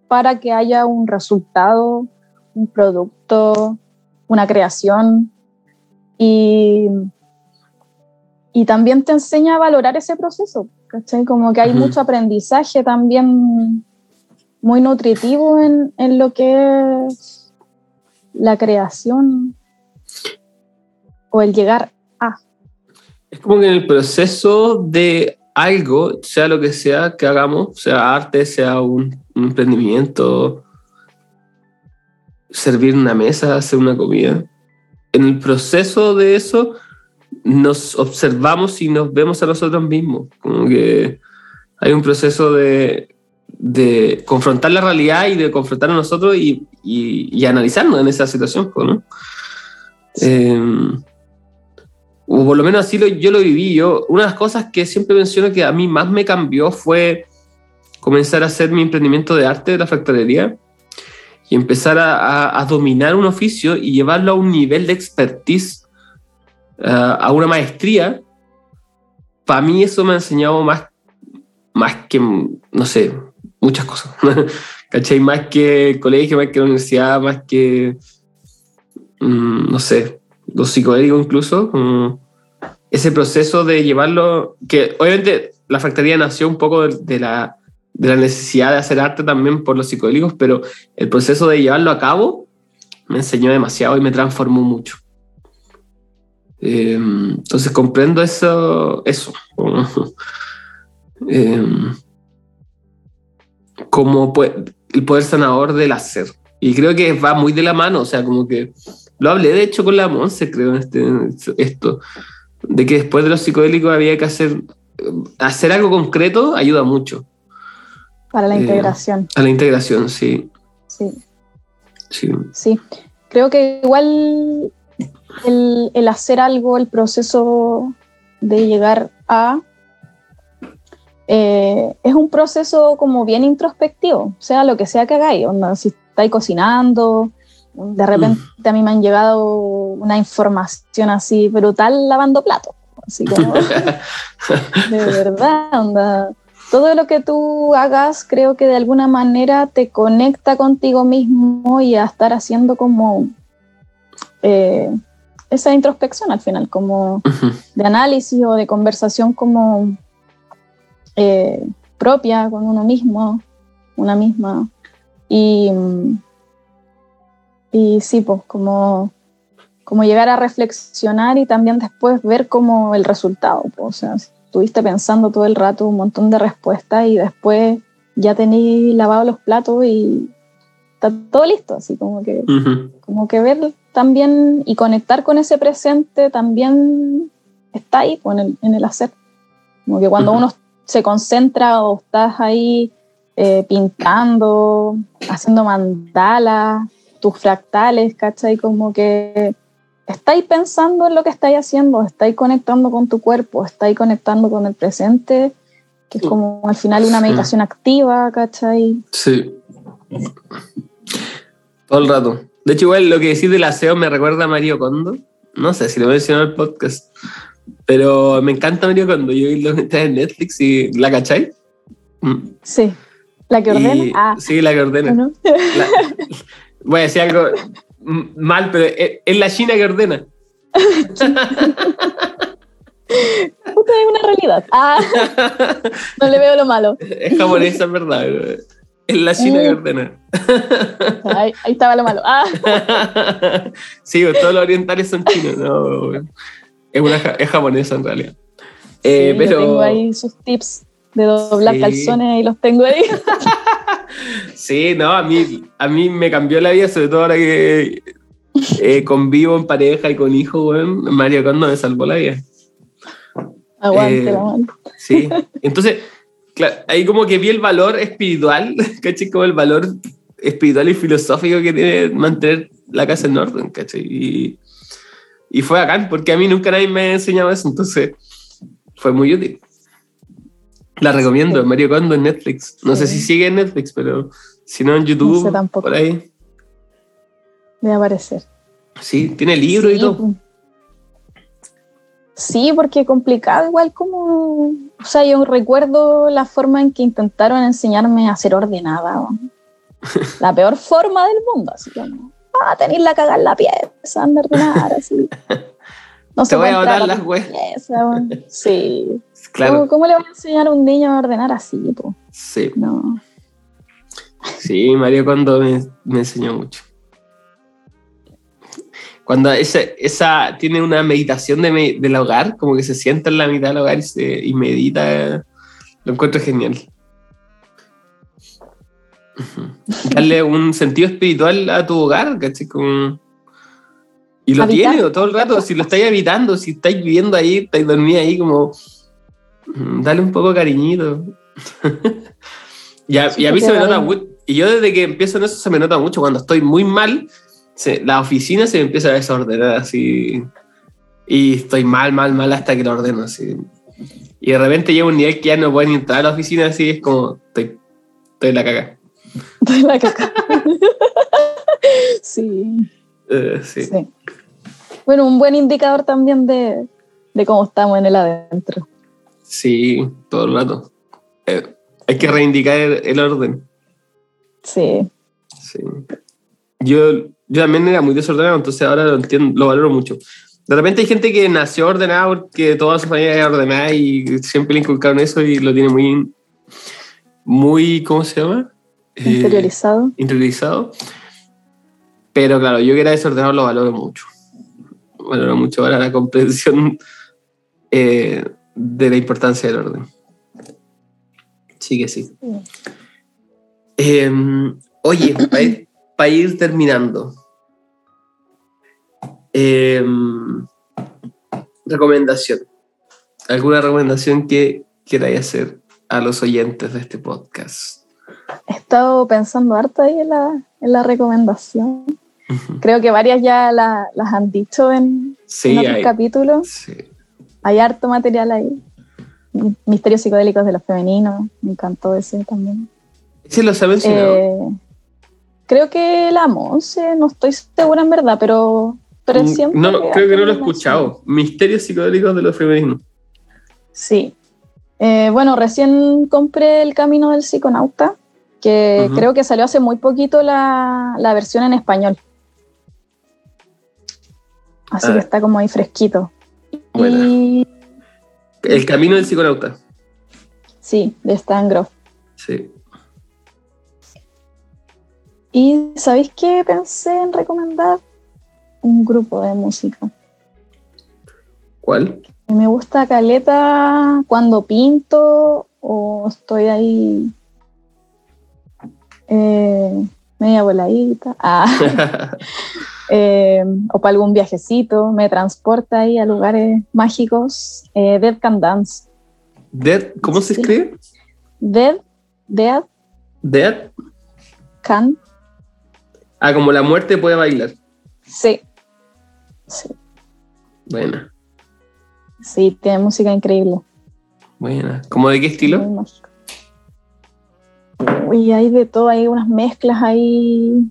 para que haya un resultado, un producto, una creación. Y, y también te enseña a valorar ese proceso, ¿cachai? Como que hay mucho aprendizaje también muy nutritivo en, en lo que es la creación o el llegar a. Es como que en el proceso de algo, sea lo que sea que hagamos, sea arte, sea un, un emprendimiento, servir una mesa, hacer una comida, en el proceso de eso nos observamos y nos vemos a nosotros mismos. Como que hay un proceso de, de confrontar la realidad y de confrontar a nosotros y, y, analizarnos en esa situación. ¿no? Em, o por lo menos así lo, yo lo viví. Yo, una de las cosas que siempre menciono que a mí más me cambió fue comenzar a hacer mi emprendimiento de arte de la fractalería y empezar a, dominar un oficio y llevarlo a un nivel de expertise, a una maestría, para mí eso me ha enseñado más, más que, no sé, muchas cosas. ¿Cachai? Más que colegio, más que la universidad, más que, mm, no sé, los psicodélicos incluso. ese proceso de llevarlo, que obviamente la fractalidad nació un poco de la de la necesidad de hacer arte también por los psicodélicos, pero el proceso de llevarlo a cabo me enseñó demasiado y me transformó mucho. Em, entonces comprendo eso, eso. Em, como el poder sanador del hacer. Y creo que va muy de la mano, o sea, como que lo hablé de hecho con la Monse, creo, este, esto, de que después de los psicodélicos había que hacer, hacer algo concreto ayuda mucho. Para la eh, integración. A la integración, sí. Sí. Sí. Creo que igual el, hacer algo, el proceso de llegar a, eh, es un proceso como bien introspectivo, sea lo que sea que hagáis, si estáis cocinando, de repente mm. a mí me han llegado una información así brutal lavando platos, así como, de verdad, onda todo lo que tú hagas creo que de alguna manera te conecta contigo mismo y a estar haciendo como eh, esa introspección al final, como de análisis o de conversación como eh, propia con uno mismo, una misma. Y, y sí, pues como, como llegar a reflexionar y también después ver como el resultado. Pues, o sea, estuviste pensando todo el rato un montón de respuestas y después ya tenéis lavado los platos y está todo listo, así como que, como que ver también y conectar con ese presente también está ahí pues, en, el, en el hacer. Como que cuando uno se concentra o estás ahí eh, pintando, haciendo mandalas, tus fractales, ¿cachai? Como que estáis pensando en lo que estáis haciendo, estáis conectando con tu cuerpo, estáis conectando con el presente, que es como al final una Sí. meditación activa, ¿cachai? Sí. Todo el rato. De hecho, igual lo que decís del aseo me recuerda a Mario Kondo. No sé si lo mencionó en el podcast. Pero me encanta Mario Kondo. Yo vi lo que está en Netflix y la cachai. Mm. Sí. La que ordena. Y- ah, Sí, la que ordena. ¿no? La- voy a decir algo mal, pero es, es la China que ordena. Puta, es una realidad. Ah, no le veo lo malo. es japonesa, en verdad. Es la China que Mm. ordena. Ahí, ahí estaba lo malo. Ah, sí, todos los orientales son chinos. No, es, una, es japonesa en realidad. Eh, sí, pero yo tengo ahí sus tips de doblar Sí. calzones y los tengo ahí. Sí, no, a mí, a mí me cambió la vida, sobre todo ahora que eh, convivo en pareja y con hijos, weón. Mario Kondo me salvó la vida. Aguante Eh, la mano. Sí. Entonces, claro, ahí como que vi el valor espiritual, ¿cachai? Como el valor espiritual y filosófico que tiene mantener la casa en orden, ¿cachai? Y, y fue acá, porque a mí nunca nadie me ha enseñado eso, entonces fue muy útil. La recomiendo. Mario Kondo en Netflix. No sé si sigue en Netflix, pero si no en YouTube, No sé por ahí. Debe aparecer. Sí, tiene libro y todo. pues. Sí, porque complicado igual como... O sea, yo recuerdo la forma en que intentaron enseñarme a ser ordenada. ¿no? La peor forma del mundo, así como... Ah, tener la cagar la pieza, anda a ordenar, así. No Te voy a botar las ¿no? Sí. Claro, ¿Cómo, cómo le vas a enseñar a un niño a ordenar así? po? sí. No. Sí, Mario Kondo me, me enseñó mucho. Cuando esa, esa tiene una meditación de me- del hogar, como que se sienta en la mitad del hogar y, se- y medita, lo encuentro genial. Darle un sentido espiritual a tu hogar, ¿cachai? Como- Y lo Habitar. tiene todo el rato, si lo estáis habitando, si estáis viviendo ahí, estáis dormidos ahí, como dale un poco de cariñito. y, a, Sí, y a mí se me nota y yo desde que empiezo en eso se me nota mucho, cuando estoy muy mal, se- la oficina se me empieza a desordenar así, y estoy mal, mal, mal hasta que lo ordeno así. Y de repente llega un nivel que ya no pueden entrar a la oficina así, es como, estoy, estoy en la caga. Estoy en la caca. sí. Eh, sí. Sí. Bueno, un buen indicador también de, de cómo estamos en el adentro. Sí, todo el rato. Eh, hay que reivindicar el, el orden. Sí. Sí. Yo, yo también era muy desordenado, entonces ahora lo entiendo, lo valoro mucho. De repente hay gente que nació ordenada porque toda su familia era ordenada y siempre le inculcaron eso y lo tiene muy, muy, ¿cómo se llama? Eh, Interiorizado. interiorizado. Pero claro, yo que era desordenado lo valoro mucho. Valoro mucho ahora la comprensión eh, de la importancia del orden. Sí que sí. Eh, oye, para ir, pa ir terminando. Eh, recomendación. ¿Alguna recomendación que queráis hacer a los oyentes de este podcast? He estado pensando harto ahí en la, en la recomendación. Creo que varias ya la- las han dicho en, Sí, en otros hay, capítulos. sí. Hay harto material ahí. Misterios psicodélicos de los femeninos. Me encantó ese también. Sí, los ha mencionado. Eh, creo que la Monse, no estoy segura en verdad, pero, pero Mm, siempre. no, creo que no lo he escuchado. Misterios psicodélicos de los femeninos. Sí. Eh, bueno, recién compré El Camino del Psiconauta, que creo que salió hace muy poquito la, la versión en español. Así Ah. que está como ahí fresquito. Buena. Y El camino del psiconauta. sí, de Stan Groff. Sí. ¿Y sabéis qué pensé en recomendar? Un grupo de música. ¿Cuál? Me gusta caleta cuando pinto o estoy ahí eh, media voladita. Ah, eh, o para algún viajecito, me transporta ahí a lugares mágicos. Eh, Dead Can Dance. Dead, ¿cómo se Sí. escribe? Dead, Dead, Dead. Can. Ah, como la muerte puede bailar. Sí. Sí, Buena, sí, tiene música increíble. buena. ¿Cómo de qué estilo? Uy, hay de todo, hay unas mezclas ahí,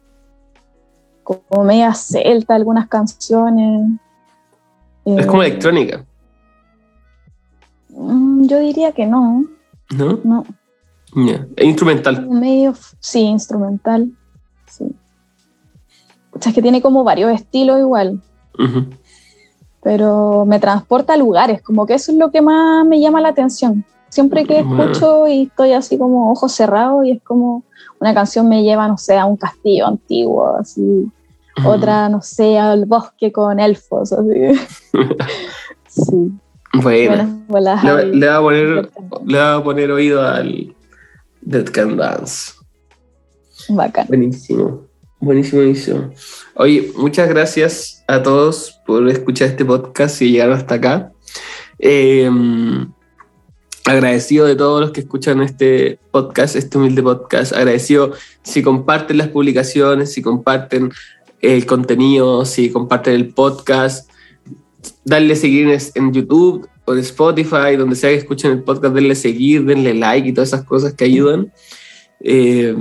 como media celta, algunas canciones. Es como Eh, electrónica, mm, Yo diría que no, ¿no? no. Es instrumental. medio, sí, instrumental, sí. O sea, es que tiene como varios estilos igual, pero me transporta a lugares, como que eso es lo que más me llama la atención. Siempre que escucho y estoy así como ojos cerrados y es como una canción me lleva, no sé, a un castillo antiguo, así, otra, no sé, al bosque con elfos, así. sí, bolas Le, le va a poner, le va a poner oído al Dead Can Dance. Bacán. Buenísimo. Buenísimo, buenísimo. Oye, muchas gracias a todos por escuchar este podcast y llegar hasta acá. Eh, agradecido de todos los que escuchan este podcast, este humilde podcast. Agradecido si comparten las publicaciones, si comparten el contenido, si comparten el podcast. Darle seguir en, YouTube o en Spotify, donde sea que escuchen el podcast, denle seguir, denle like y todas esas cosas que ayudan. Eh,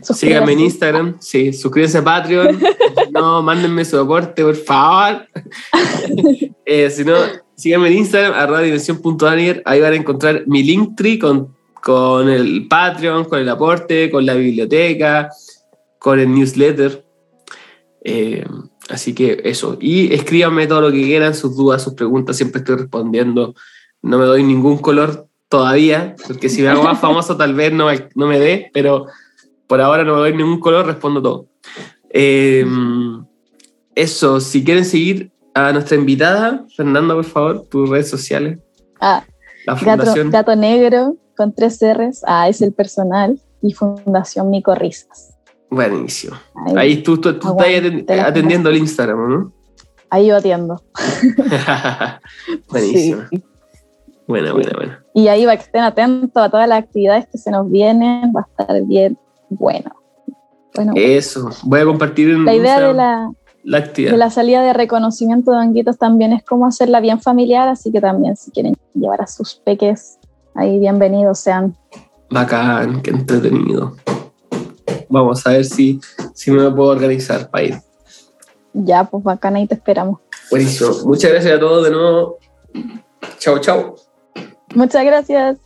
Síganme en. Instagram, sí, suscríbanse a Patreon. no, mándenme su aporte, por favor. Eh, si no, síganme en Instagram, arroba dimensión.daniel. Ahí van a encontrar mi Linktree con, con el Patreon, con el aporte, con la biblioteca, con el newsletter. Eh, así que eso. Y escríbanme todo lo que quieran, sus dudas, sus preguntas, siempre estoy respondiendo. No me doy ningún color todavía, porque si me hago más famoso tal vez no me, no me dé, pero por ahora no me doy ningún color, respondo todo. Eh, eso, si quieren seguir a nuestra invitada, Fernanda, por favor, tus redes sociales, Ah, la gato, fundación. gato negro con tres R's. Ah, es el personal. Y Fundación Mico Risas. Buenísimo. Ahí, Ahí tú, tú, tú estás atendiendo el Instagram, ¿no? ahí yo atiendo. Buenísimo. Sí. Buena, Sí. buena, buena. Y ahí va que estén atentos a todas las actividades que se nos vienen, va a estar bien bueno. Bueno, Eso. Voy a compartir en la idea de la, la actividad. de la salida de reconocimiento de honguitos también es cómo hacerla bien familiar, así que también si quieren llevar a sus peques, ahí bienvenidos sean. Bacán, qué entretenido. Vamos a ver si, si me puedo organizar para ir. Ya, pues bacán, ahí te esperamos. Buenísimo. Muchas gracias a todos de nuevo. Chao, chao. Muchas gracias.